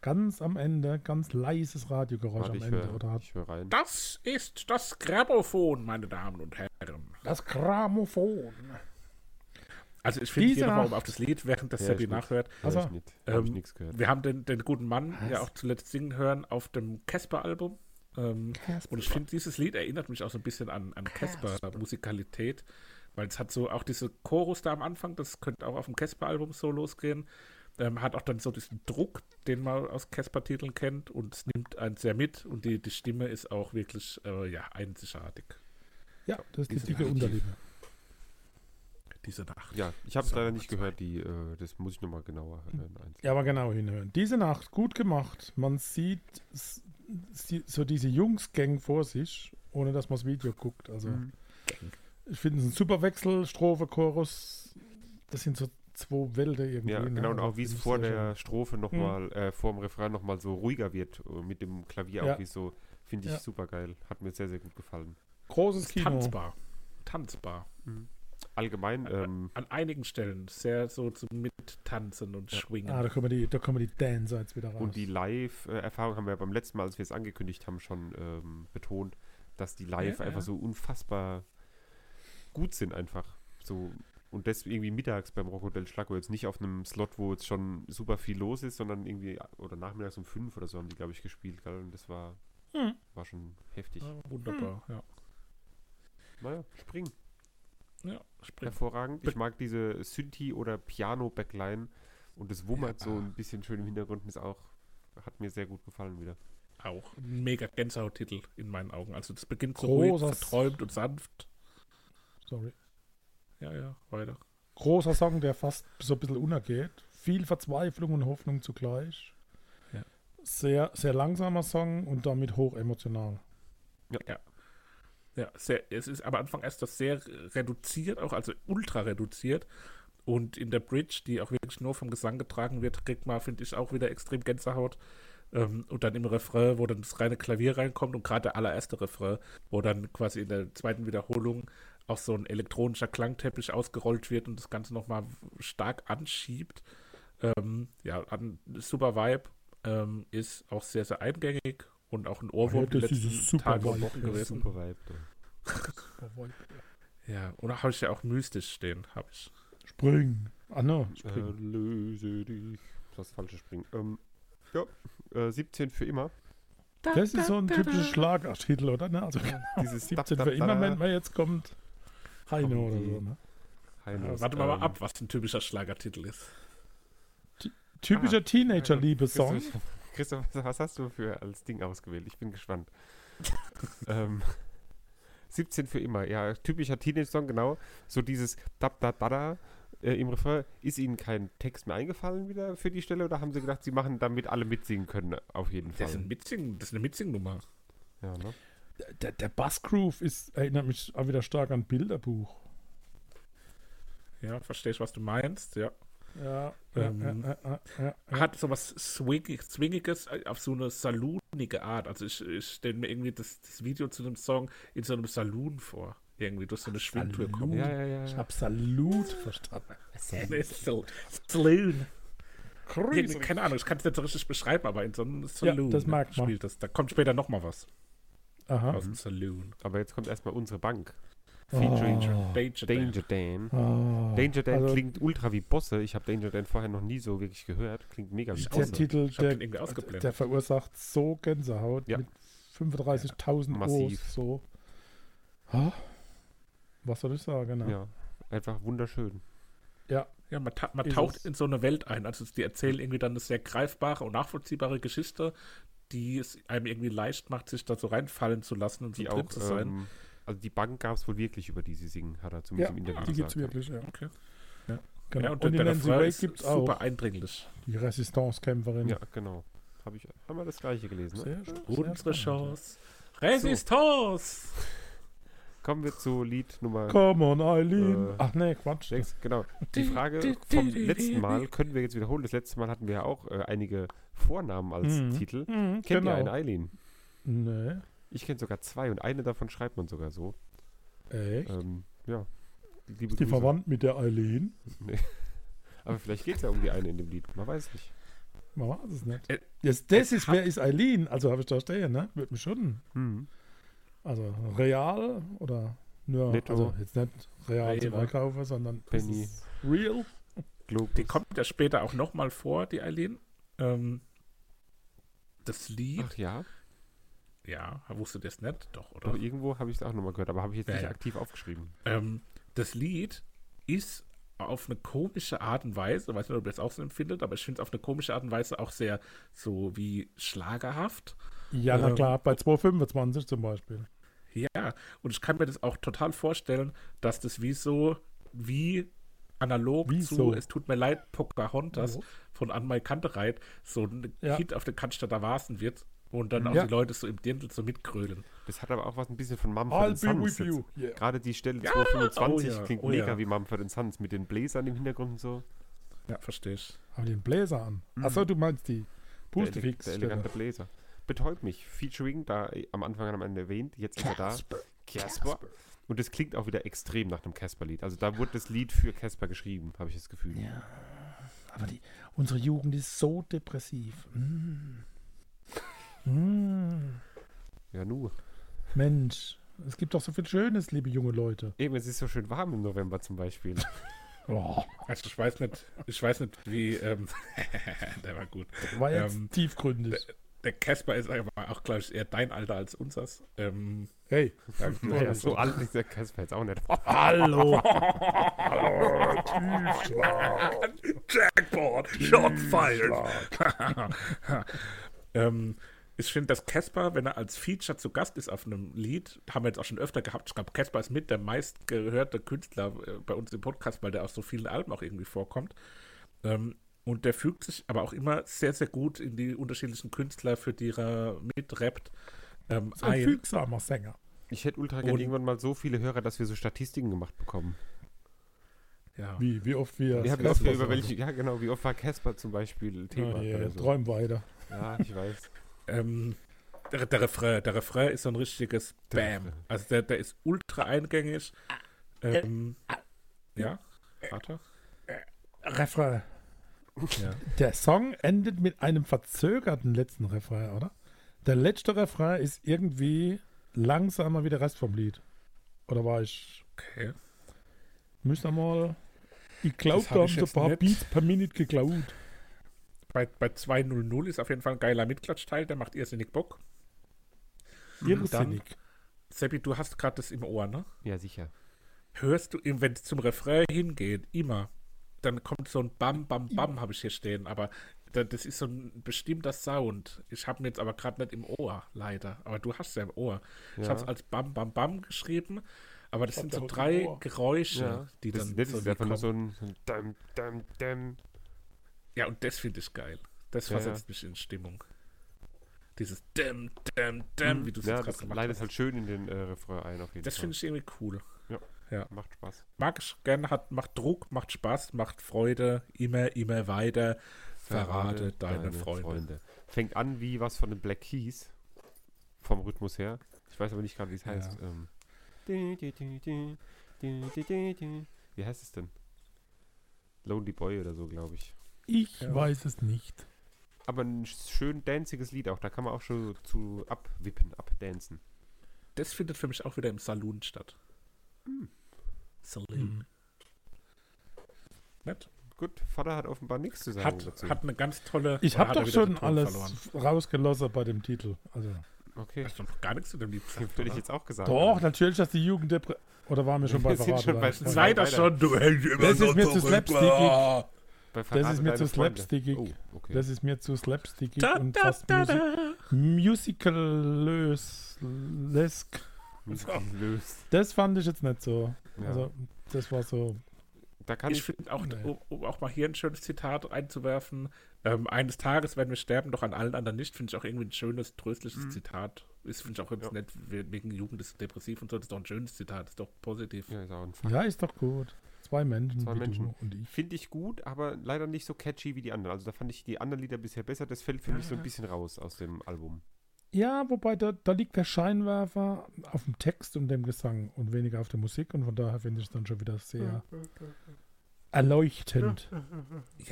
Ganz am Ende, ganz leises Radiogeräusch Warte, am Ende. Hör, oder? Ich höre rein. Das ist das Grammophon, meine Damen und Herren. Das Grammophon. Also ich finde hier nochmal auf das Lied, während das ja, Seppi nachhört. Also, ich ähm, hab ich wir haben den, den guten Mann Was? ja auch zuletzt singen hören auf dem Casper-Album. Ähm, und ich finde, dieses Lied erinnert mich auch so ein bisschen an, an Casper-Musikalität, weil es hat so auch diese Chorus da am Anfang, das könnte auch auf dem Casper-Album so losgehen. Ähm, hat auch dann so diesen Druck, den man aus Casper-Titeln kennt und es nimmt einen sehr mit und die, die Stimme ist auch wirklich äh, ja, einzigartig. Ja, das ist Diese die dicke Unterliebe. Diese Nacht. Ja, ich habe es leider nicht gehört, die, äh, das muss ich nochmal genauer hören. Ja, aber genau hinhören. Diese Nacht, gut gemacht. Man sieht so diese Jungsgang vor sich, ohne dass man das Video guckt. Also mhm. ich finde es ein super Wechsel, Strophe, Chorus. Das sind so zwei Welten irgendwie. Ja, genau, ne? und auch wie es vor der schön. Strophe nochmal, mhm. äh, vor dem Refrain nochmal so ruhiger wird, äh, mit dem Klavier ja. auch wie so, finde ich ja. super geil. Hat mir sehr, sehr gut gefallen. Großes Kino. Tanzbar. tanzbar. Mhm. Allgemein. Ähm, an, einigen Stellen sehr so zum Mittanzen und ja. Schwingen. Ah, da kommen die, da kommen die Dancer jetzt wieder raus. Und die Live-Erfahrung haben wir ja beim letzten Mal, als wir es angekündigt haben, schon ähm, betont, dass die live ja, einfach ja. so unfassbar gut sind einfach. So und das irgendwie mittags beim Rockodel Schlacko jetzt nicht auf einem Slot, wo jetzt schon super viel los ist, sondern irgendwie oder nachmittags um fünf oder so haben die, glaube ich, gespielt, gell? Und das war, hm. war schon heftig. Ja, wunderbar, hm. ja. Naja, springen. Ja, springen. Hervorragend. Ich mag diese Synthi- oder Piano-Backline und das wummert ja. so ein bisschen schön im Hintergrund und ist auch, hat mir sehr gut gefallen wieder. Auch ein mega Gänsehaut-Titel in meinen Augen. Also das beginnt so ruhig, verträumt und sanft. Sorry. Ja, ja, weiter. Großer Song, der fast so ein bisschen untergeht. Viel Verzweiflung und Hoffnung zugleich. Ja. Sehr, sehr langsamer Song und damit hoch emotional. Ja. ja. Ja, sehr, es ist am Anfang erst das sehr reduziert, auch also ultra reduziert. Und in der Bridge, die auch wirklich nur vom Gesang getragen wird, kriegt man, finde ich, auch wieder extrem Gänsehaut. Ähm, und dann im Refrain, wo dann das reine Klavier reinkommt und gerade der allererste Refrain, wo dann quasi in der zweiten Wiederholung auch so ein elektronischer Klangteppich ausgerollt wird und das Ganze nochmal stark anschiebt. Ähm, ja, an, super Vibe ähm, ist auch sehr, sehr eingängig und auch ein Ohrwurm ja, die letzten Tage und Wochen gewesen. Super Vibe. ja, oder habe ich ja auch mystisch stehen, habe ich. Spring. Ah, no, spring. Erlöse dich. Das falsche Springen. Ähm, ja, äh, 17 für immer. Das ist so ein typischer Schlagertitel, oder? Ne? Also dieses 17 für immer, wenn man jetzt kommt. Heino oder so, ne? Heino ja, warte mal, ähm, ab, was ein typischer Schlagertitel ist. typischer ah, Teenager-Liebessong. Christoph, was hast du für als Ding ausgewählt? Ich bin gespannt. ähm, 17 für immer, ja, typischer Teenage-Song, genau. So dieses Dab da da da äh, im Refrain. Ist Ihnen kein Text mehr eingefallen wieder für die Stelle oder haben Sie gedacht, Sie machen damit alle mitsingen können? Auf jeden Fall. Das ist, ein Mitsingen, das ist eine Mitsingnummer. Ja, ne? der, der Bassgroove ist, erinnert mich auch wieder stark an Bilderbuch. Ja, verstehst, was du meinst, ja. Ja, ähm, ja, ja, ja, Hat so was Swing Swingiges auf so eine saloonige Art. Also ich, ich stelle mir irgendwie das, das, Video zu dem Song in so einem Saloon vor. Irgendwie durch so eine Schwingtür kommt. Ja, ja, ja. Ich hab Salut verstanden. Saloon. Keine Ahnung, ich kann es nicht so richtig beschreiben, aber in so einem Saloon ja, das mag man. spielt das. Da kommt später nochmal was. Aha. aus dem Saloon. Aber jetzt kommt erstmal unsere Bank. Featuring oh. Danger, Danger Dan. Oh. Danger Dan also, klingt ultra wie Bosse. Ich habe Danger Dan vorher noch nie so wirklich gehört. Klingt mega wie der Bosse. Titel, der, der, verursacht so Gänsehaut ja. mit 35.000 ja, O's. So. Oh. Was soll ich sagen? Ne? Ja, einfach wunderschön. Ja. Ja, man, ta man taucht in so eine Welt ein. Also die erzählen irgendwie dann eine sehr greifbare und nachvollziehbare Geschichte, die es einem irgendwie leicht macht, sich da so reinfallen zu lassen und die so drin auch, zu sein. Ähm, also die Bank gab es wohl wirklich, über die sie singen, hat er zumindest ja, im Interview die gibt es wirklich, ja. Okay. Ja, genau. Ja, und, und in Nancy Wake gibt es auch. Super eindringlich. Die Resistance-Kämpferin. Ja, genau. Hab ich, haben wir das gleiche gelesen, ne? Sehr, Unsere Chance. Resistance! So. Kommen wir zu Lied Nummer. Come on, Eileen. Äh, Ach nee, Quatsch. Genau. Die Frage vom letzten Mal können wir jetzt wiederholen. Das letzte Mal hatten wir ja auch äh, einige Vornamen als mhm. Titel. Mhm, Kennt genau. ihr einen Eileen? Nee. Ich kenne sogar zwei und eine davon schreibt man sogar so. Echt? Ähm, ja. Liebe Ist die Grüße. verwandt mit der Eileen? Nee. Aber vielleicht geht es ja um die eine in dem Lied. Man weiß nicht. Man weiß es nicht. Äh, Jetzt, das ist, wer ist Eileen? Also habe ich da stehen, ne? Würde mich schon. Mhm. Also real oder nur, Netto. also jetzt nicht real zum Einkaufen, sondern Penny. real. Globus. Die kommt ja später auch nochmal vor, die Eileen. Ähm, das Lied. Ach ja. Ja, wusste das nicht, doch, oder? Doch, irgendwo habe ich es auch nochmal gehört, aber habe ich jetzt ja, nicht ja. aktiv aufgeschrieben. Ähm, das Lied ist auf eine komische Art und Weise, ich weiß nicht, ob ihr das auch so empfindet, aber ich finde es auf eine komische Art und Weise auch sehr so wie schlagerhaft. Ja, na ähm, klar, bei 225 zum Beispiel. Ja, und ich kann mir das auch total vorstellen, dass das wie so, wie analog wie zu so? Es tut mir leid, Pocahontas oh. von Anmai Kantereit so ein ja. Hit auf der Cannstatter Vasen wird und dann auch ja. die Leute so im Dirndl so mitkrölen. Das hat aber auch was ein bisschen von Mumford Sons. Yeah. Gerade die Stelle ja. 225 oh, ja. klingt oh, mega wie Mumford Sons mit den Bläsern im Hintergrund und so. Ja, verstehe ich. Aber den Bläser an. Mhm. Achso, du meinst die Pustefix. Der, der elegante Bläser. Betäubt mich. Featuring, da am Anfang und am Ende erwähnt, jetzt ist er da. Casper. Und es klingt auch wieder extrem nach einem Casper-Lied. Also da wurde das Lied für Casper geschrieben, habe ich das Gefühl. Ja. Aber die, unsere Jugend ist so depressiv. Mm. Mm. Ja, nur. Mensch, es gibt doch so viel Schönes, liebe junge Leute. Eben, es ist so schön warm im November zum Beispiel. oh. Also ich weiß nicht, ich weiß nicht, wie, ähm, der war gut. War jetzt ähm, tiefgründig. Der Casper ist aber auch, glaube ich, eher dein Alter als unseres. Ähm, hey. Ja, so alt ist der Casper jetzt auch nicht. Hallo. Jackpot. Shot fired. ähm, ich finde, dass Casper, wenn er als Feature zu Gast ist auf einem Lied, haben wir jetzt auch schon öfter gehabt. Ich glaube, Casper ist mit der meistgehörte Künstler äh, bei uns im Podcast, weil der auf so vielen Alben auch irgendwie vorkommt. Ähm, und der fügt sich aber auch immer sehr, sehr gut in die unterschiedlichen Künstler, für die er mitrappt. Ähm, ein, ein fügsamer Sänger. Ich hätte ultra gerne irgendwann mal so viele Hörer, dass wir so Statistiken gemacht bekommen. Ja. Wie, wie oft wir. Ja, wie oft wir über welche, ja, genau, wie oft war Casper zum Beispiel Thema. Ja, yeah, so. Träum weiter. Ja, ich weiß. ähm, der, der, Refrain, der Refrain ist so ein richtiges Bam. Also der, der ist ultra eingängig. Ähm, ja, Vater? Refrain. Ja. Der Song endet mit einem verzögerten letzten Refrain, oder? Der letzte Refrain ist irgendwie langsamer wie der Rest vom Lied. Oder war ich. Okay. Müssen mal. Ich glaube, da haben so ein paar nicht. Beats per Minute geklaut. Bei, bei 2.00 ist auf jeden Fall ein geiler Mitklatschteil, der macht irrsinnig Bock. Irrsinnig. Seppi, du hast gerade das im Ohr, ne? Ja, sicher. Hörst du, wenn es zum Refrain hingeht, immer, dann kommt so ein Bam, Bam, Bam, habe ich hier stehen, aber das ist so ein bestimmter Sound. Ich habe mir jetzt aber gerade nicht im Ohr, leider. Aber du hast ja im Ohr. Ja. Ich habe es als Bam, Bam, Bam geschrieben, aber das sind so drei Geräusche, ja. die das, dann. Das so ist einfach nur so ein, so ein Dam, Dam, Dam. Ja, und das finde ich geil. Das versetzt ja. mich in Stimmung. Dieses Dam, Dam, Dam, mhm. wie du es ja, gerade gemacht leitet halt schön in den äh, Refrain ein, auf jeden Das finde ich irgendwie cool. Ja. Ja. Macht Spaß. Mag ich gerne, hat, macht Druck, macht Spaß, macht Freude, immer, immer weiter. Verrate, deine, deine Freunde. Freunde. Fängt an wie was von den Black Keys. Vom Rhythmus her. Ich weiß aber nicht gerade, wie es ja. heißt. Ähm. Wie heißt es denn? Lonely Boy oder so, glaube ich. Ich ja. weiß es nicht. Aber ein schön danziges Lied auch. Da kann man auch schon zu abwippen, abdancen. Das findet für mich auch wieder im Saloon statt. Hm. Saloon. Hm. Nett. Gut, Vater hat offenbar nichts zu sagen hat, dazu. Hat eine ganz tolle. Ich habe doch schon alles verloren. rausgelassen bei dem Titel. Also. Okay. Hast du noch gar nichts zu dem Lied gesagt? Hätte ich jetzt auch gesagt. Doch, oder? natürlich, dass die Jugend Oder waren wir schon bei Verrat? Schon bei Leider schon, du hältst immer Das ist mir zu slapstickig. Das ist mir zu slapstickig. Oh, okay. Das ist mir zu slapstickig da, und fast da, da, musical-lös. Das fand ich jetzt nicht so. Ja. Also, das war so. Da kann ich, ich finde auch, nee. um, auch mal hier ein schönes Zitat einzuwerfen, ähm, eines Tages werden wir sterben, doch an allen anderen nicht, finde ich auch irgendwie ein schönes, tröstliches mhm. Zitat. Ist, finde ich auch jetzt ja. nicht wegen Jugend ist depressiv und so, das ist doch ein schönes Zitat, ist doch positiv. Ja, ist, auch ein ja, ist doch gut. Zwei Menschen. Zwei Menschen. und ich. Finde ich gut, aber leider nicht so catchy wie die anderen. Also da fand ich die anderen Lieder bisher besser. Das fällt für ja. mich so ein bisschen raus aus dem Album. Ja, wobei da, da liegt der Scheinwerfer auf dem Text und dem Gesang und weniger auf der Musik und von daher finde ich es dann schon wieder sehr erleuchtend.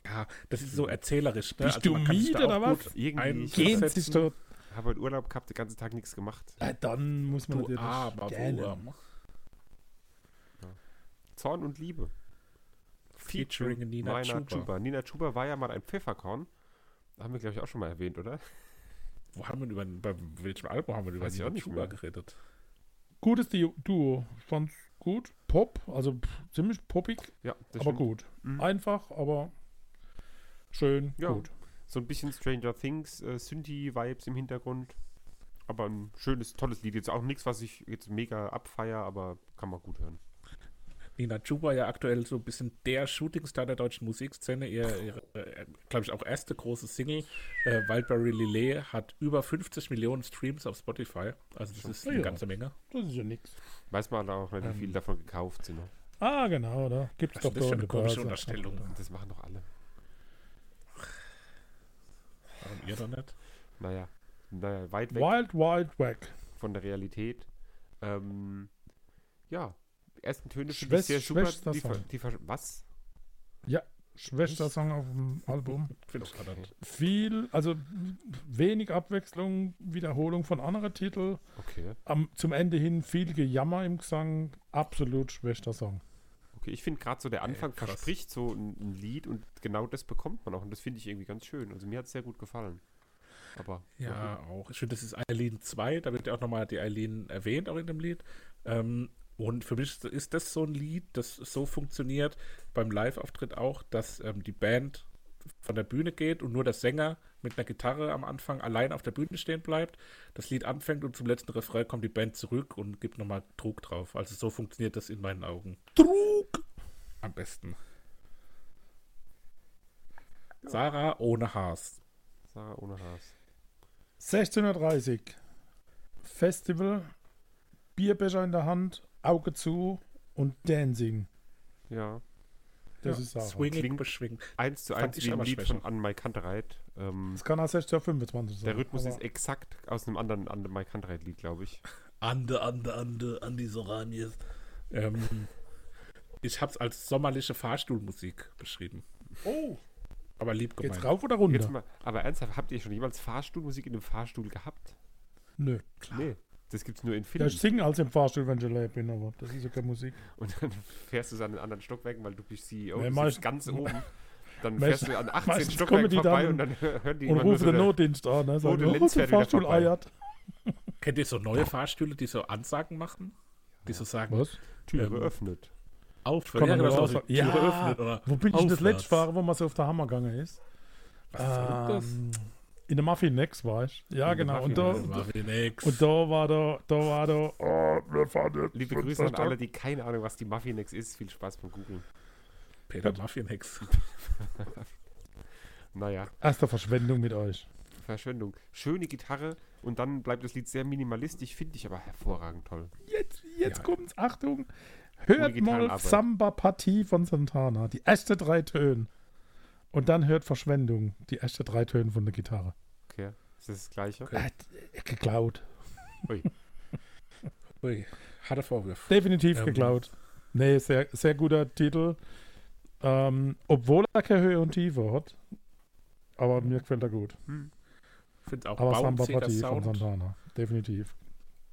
Ja, das ist so erzählerisch. Ne? Bist also du müde oder was? Irgendwie Gehen. Ich habe heute Urlaub gehabt, den ganzen Tag nichts gemacht. Ja, dann muss man du natürlich aber. Zorn und Liebe. Featuring Nina Chuba. Nina Chuba war ja mal ein Pfefferkorn. Haben wir, glaube ich, auch schon mal erwähnt, oder? Wo haben wir über, bei welchem Album haben wir über Nina Chuba geredet? Gutes Duo. Fand's gut. Pop, also ziemlich poppig. Ja, aber stimmt. gut. Mhm. Einfach, aber schön, ja. gut. So ein bisschen Stranger Things, äh, Synthi-Vibes im Hintergrund. Aber ein schönes, tolles Lied. Jetzt auch nichts, was ich jetzt mega abfeier, aber kann man gut hören. Nina Chuba ja aktuell so ein bisschen der Shootingstar der deutschen Musikszene. Ihre, ihre äh, glaube ich, auch erste große Single, äh, Wildberry Lillet, hat über 50 Millionen Streams auf Spotify. Also das ist eine ja. ganze Menge. Das ist ja nichts. Weiß man auch nicht, wie ähm. viel davon gekauft sind. Ne? Ah, genau, da gibt es doch das ist eine komische Unterstellung. Das machen doch alle. Warum ihr doch nicht? Naja, naja weit weg. Wild, wild, wack. Von der Realität. Ähm, ja, ersten Töne finde ich sehr super. Die, die, was? Ja, schwächster Song auf dem Album. Viel, also wenig Abwechslung, Wiederholung von anderen Titeln. Okay. Am, zum Ende hin viel Gejammer im Gesang. Absolut schwächster Song. Okay, ich finde gerade so der Anfang Ey, verspricht so ein, ein, Lied und genau das bekommt man auch. Und das finde ich irgendwie ganz schön. Also mir hat es sehr gut gefallen. Aber. Ja, okay. auch. Ich finde, das ist Eileen 2. Da wird ja auch nochmal die Eileen erwähnt, auch in dem Lied. Ähm, und für mich ist das so ein Lied, das so funktioniert, beim Live-Auftritt auch, dass ähm, die Band von der Bühne geht und nur der Sänger mit einer Gitarre am Anfang allein auf der Bühne stehen bleibt, das Lied anfängt und zum letzten Refrain kommt die Band zurück und gibt nochmal Trug drauf. Also so funktioniert das in meinen Augen. Trug! Am besten. Sarah ohne Haas. Sarah ohne Haas. 16.30 Festival, Bierbecher in der Hand, Auge zu und Dancing. Ja. Das ja. ist auch. Swinging, beschwingen. Eins zu eins wie im Lied von An Mike Kantereit. Ähm, das kann auch 60 25 sein. Der Rhythmus ist exakt aus einem anderen An Mike Kantereit Lied, glaube ich. Ande, Ande, Ande, Andi Soranies. Ähm, ich habe es als sommerliche Fahrstuhlmusik beschrieben. Oh. Aber lieb gemeint. Geht's rauf oder runter? Mal, aber ernsthaft, habt ihr schon jemals Fahrstuhlmusik in einem Fahrstuhl gehabt? Nö. Klar. Nee. Das gibt es nur in Filmen. Ja, ich singe als im Fahrstuhl, wenn ich allein bin, aber das ist ja keine Musik. Und dann fährst du an den anderen Stockwerken, weil du bist CEO, nee, du ganz oben. Dann fährst du an 18 Stockwerken vorbei und dann hören die Und rufen so den Notdienst an. Ne? Sagen, oh, der Fahrstuhl eiert. Kennt ihr so neue Fahrstühle, die so Ansagen machen? Die so sagen, Was? Türe ähm, öffnet. Auf, ja, genau, so, Türe ja, öffnet. Oder wo bin ich das letzte Fahrer, wo man so auf der Hammer gegangen ist? Was ähm, das? In der Muffin Next war ich. Ja, in genau. Und da, und da war da, da war da, oh, wir fahren Liebe Grüße an alle, die keine Ahnung, was die Muffin Next ist. Viel Spaß beim Googeln. Peter Muffin Next. naja. Erste Verschwendung mit euch. Verschwendung. Schöne Gitarre und dann bleibt das Lied sehr minimalistisch, finde ich aber hervorragend toll. Jetzt, jetzt ja. kommt's, Achtung. Hört mal Samba-Partie von Santana. Die ersten drei Töne. Und dann hört Verschwendung, die ersten drei Töne von der Gitarre. Okay. Ist das das gleiche? Okay. Äh, geklaut. Ui. Ui. Harter Vorwurf. Definitiv ähm. geklaut. Nee, sehr, sehr guter Titel. Ähm, obwohl er keine Höhe und Tiefe hat. Aber mir gefällt er gut. Hm. Finde auch Aber Samba Partie von Santana. Definitiv.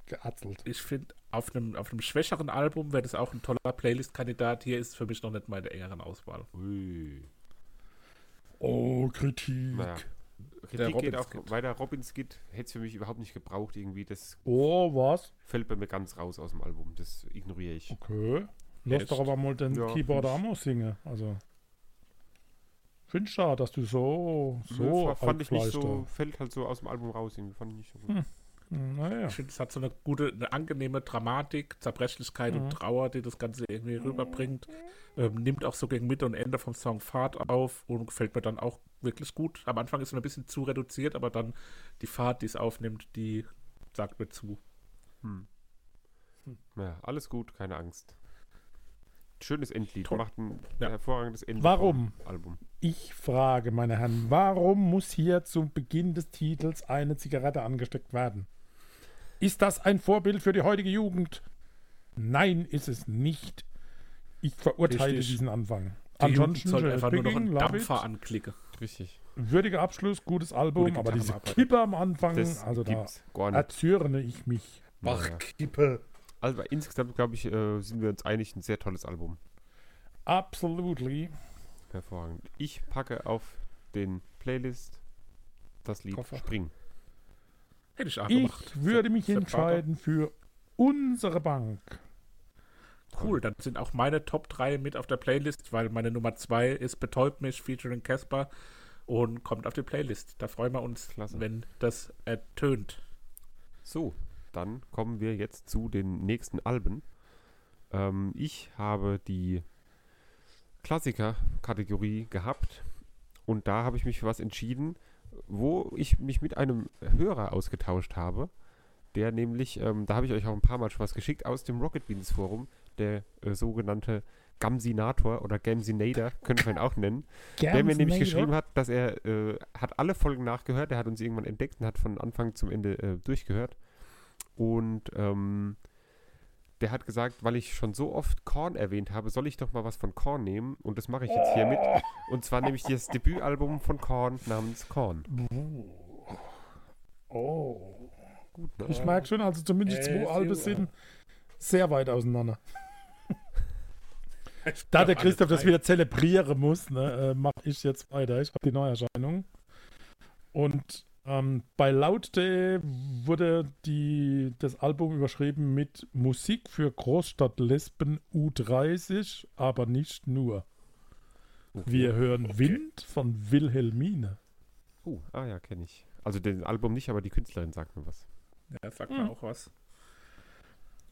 Geatzelt. Ich finde, auf einem, auf einem schwächeren Album wäre das auch ein toller Playlist-Kandidat. Hier ist für mich noch nicht meine engeren Auswahl. Ui. Oh, Kritik. Naja. Kritik geht auch, weil der Robins geht, hätte es für mich überhaupt nicht gebraucht, irgendwie. Das oh, was? Fällt bei mir ganz raus aus dem Album. Das ignoriere ich. Okay. Lass doch aber mal den ja, Keyboard auch mal singen. Also. Finde ich schade, dass du so. so ja, fand ich nicht so. Fällt halt so aus dem Album raus. Irgendwie fand ich nicht so gut. Hm. Naja. Ich finde, es hat so eine gute, eine angenehme Dramatik, Zerbrechlichkeit mhm. und Trauer, die das Ganze irgendwie rüberbringt. Ähm, nimmt auch so gegen Mitte und Ende vom Song Fahrt auf und gefällt mir dann auch wirklich gut. Am Anfang ist es ein bisschen zu reduziert, aber dann die Fahrt, die es aufnimmt, die sagt mir zu. Hm. Hm. Ja, alles gut, keine Angst. Schönes Endlied, Toll. macht ein ja. hervorragendes Endlied. Warum? Album. Ich frage, meine Herren, warum muss hier zum Beginn des Titels eine Zigarette angesteckt werden? Ist das ein Vorbild für die heutige Jugend? Nein, ist es nicht. Ich verurteile Richtig. diesen Anfang. Die Ansonsten soll einfach nur noch einen Dampfer anklicken. Richtig. Würdiger Abschluss, gutes Album, aber diese Kippe am Anfang, das also da erzürne ich mich. Mach Kippe. Also insgesamt, glaube ich, äh, sind wir uns einig, ein sehr tolles Album. Absolutely. Hervorragend. Ich packe auf den Playlist das Lied Koffer. Spring. Hätte ich auch gemacht. Ich würde mich entscheiden für unsere Bank. Cool, dann sind auch meine Top 3 mit auf der Playlist, weil meine Nummer 2 ist Betäubt mich featuring Casper und kommt auf die Playlist. Da freuen wir uns, Klasse. wenn das ertönt. So, dann kommen wir jetzt zu den nächsten Alben. Ähm, ich habe die Klassiker-Kategorie gehabt und da habe ich mich für was entschieden, wo ich mich mit einem Hörer ausgetauscht habe, der nämlich, ähm, da habe ich euch auch ein paar Mal schon was geschickt, aus dem Rocket Beans Forum, der äh, sogenannte Gamsinator oder Gamsinator, könnte man ihn auch nennen, Gamsinator? der mir nämlich geschrieben hat, dass er äh, hat alle Folgen nachgehört, er hat uns irgendwann entdeckt und hat von Anfang zum Ende äh, durchgehört. Und ähm, der hat gesagt, weil ich schon so oft Korn erwähnt habe, soll ich doch mal was von Korn nehmen. Und das mache ich jetzt hiermit. Und zwar nehme ich das Debütalbum von Korn namens Korn. Oh. Gut, ne? Ich merke schon, also zumindest äh, zwei Alben sind sehr weit auseinander. da der Christoph das wieder zelebrieren muss, ne, äh, mache ich jetzt weiter. Ich habe die Neuerscheinung. Und ähm, bei Laut.de wurde die, das Album überschrieben mit Musik für Großstadtlesben U30, aber nicht nur. Okay. Wir hören okay. Wind von Wilhelmine. Uh, ah ja, kenne ich. Also den Album nicht, aber die Künstlerin sagt mir was. Ja, sagt hm. mir auch was.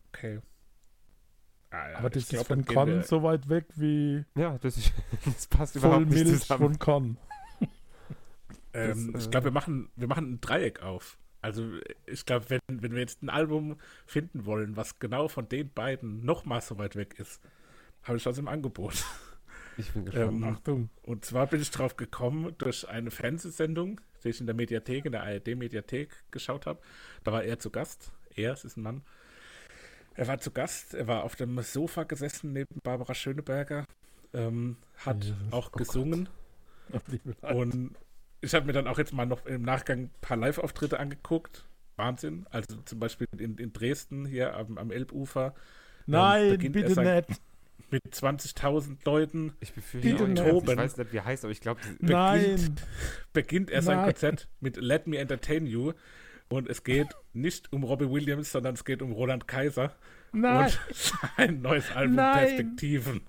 Okay. Ah, ja, aber das ist von Con so weit weg wie. Ja, das, ist, das passt überhaupt nicht Milch zusammen. von Con. Ähm, das, ich glaube, wir machen, wir machen ein Dreieck auf. Also ich glaube, wenn, wenn wir jetzt ein Album finden wollen, was genau von den beiden nochmal so weit weg ist, habe ich was im Angebot. Ich bin gespannt. Ähm, Achtung. Und zwar bin ich drauf gekommen durch eine Fernsehsendung, die ich in der Mediathek, in der ARD-Mediathek geschaut habe. Da war er zu Gast. Er, es ist ein Mann. Er war zu Gast, er war auf dem Sofa gesessen neben Barbara Schöneberger, ähm, hat ja, auch gesungen. Und ich habe mir dann auch jetzt mal noch im Nachgang ein paar Live-Auftritte angeguckt. Wahnsinn. Also zum Beispiel in, in Dresden hier am, am Elbufer. Nein, bitte sein, nicht. Mit 20.000 Leuten. Ich befürchte, ich weiß nicht, wie er heißt, aber ich glaube, beginnt, beginnt er sein Nein. Konzert mit Let Me Entertain You. Und es geht nicht um Robbie Williams, sondern es geht um Roland Kaiser. Nein. Und sein neues Album Nein. Perspektiven.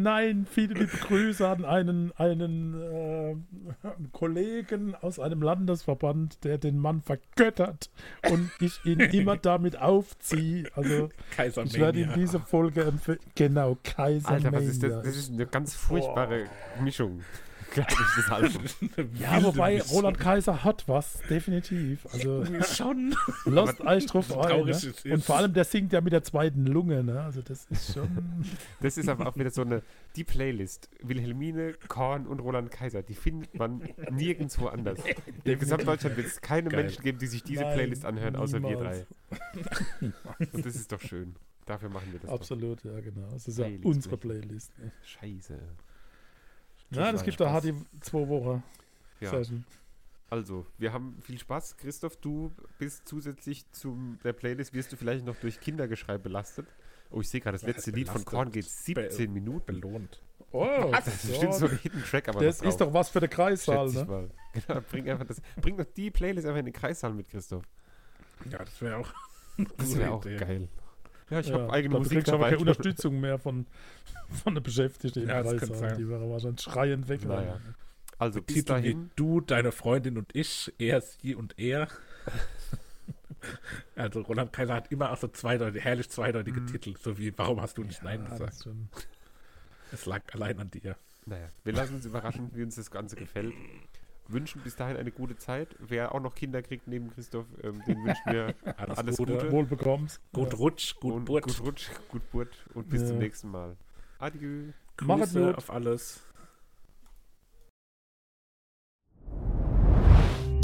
Nein, viele liebe Grüße an einen, einen äh, Kollegen aus einem Landesverband, der den Mann vergöttert und ich ihn immer damit aufziehe. Also Kaiser ich werde ihm diese Folge empfehlen. Genau, Kaiser Alter, was ist das? Das ist eine ganz furchtbare oh. Mischung das Album. ja, wobei Roland Kaiser hat was, definitiv. Also schon. Lost drauf ein. Ne? Und vor allem, der singt ja mit der zweiten Lunge, ne? Also das ist schon. Das ist aber auch wieder so eine, die Playlist. Wilhelmine, Korn und Roland Kaiser, die findet man nirgendwo anders. In Gesamtdeutschland wird es keine Geil. Menschen geben, die sich diese Nein, Playlist anhören, außer niemals. wir drei. Und das ist doch schön. Dafür machen wir das. Absolut, doch. ja, genau. Das ist ja unsere Playlist. Scheiße. Ja, das gibt da die zwei Wochen. Ja. Also, wir haben viel Spaß. Christoph, du bist zusätzlich zu der Playlist, wirst du vielleicht noch durch Kindergeschrei belastet. Oh, ich sehe gerade, das letzte Lied von Korn geht 17 Be Minuten. Belohnt. Oh, das ist bestimmt so ein Hidden Track, aber das ist doch was für den Kreissaal, ne? Genau, bring einfach das, bring doch die Playlist einfach in den Kreissaal mit, Christoph. Ja, das wäre auch Das wäre auch geil. Ja, ich ja, habe eigene Musik dabei. keine Unterstützung mehr von, von der Beschäftigten ja, das kann Die wäre wahrscheinlich schreiend weg. Naja. Also bis Titel dahin. du, deine Freundin und ich, er, sie und er. also Roland Kaiser hat immer auch so zweideutige, herrlich zweideutige mhm. Titel, so wie Warum hast du nicht ja, Nein gesagt? Es lag allein an dir. Naja, wir lassen uns überraschen, wie uns das Ganze gefällt wünschen bis dahin eine gute Zeit. Wer auch noch Kinder kriegt neben Christoph, ähm, den wünschen wir alles, alles Gute. Gute. Wohlbekommst. Gut ja. Rutsch, gut Burt. Gut Rutsch, gut Burt und bis ja. zum nächsten Mal. Adieu. Grüße auf alles.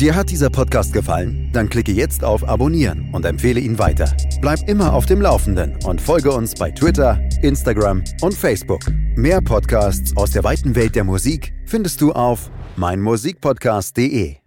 Dir hat dieser Podcast gefallen? Dann klicke jetzt auf Abonnieren und empfehle ihn weiter. Bleib immer auf dem Laufenden und folge uns bei Twitter, Instagram und Facebook. Mehr Podcasts aus der weiten Welt der Musik findest du auf meinmusikpodcast.de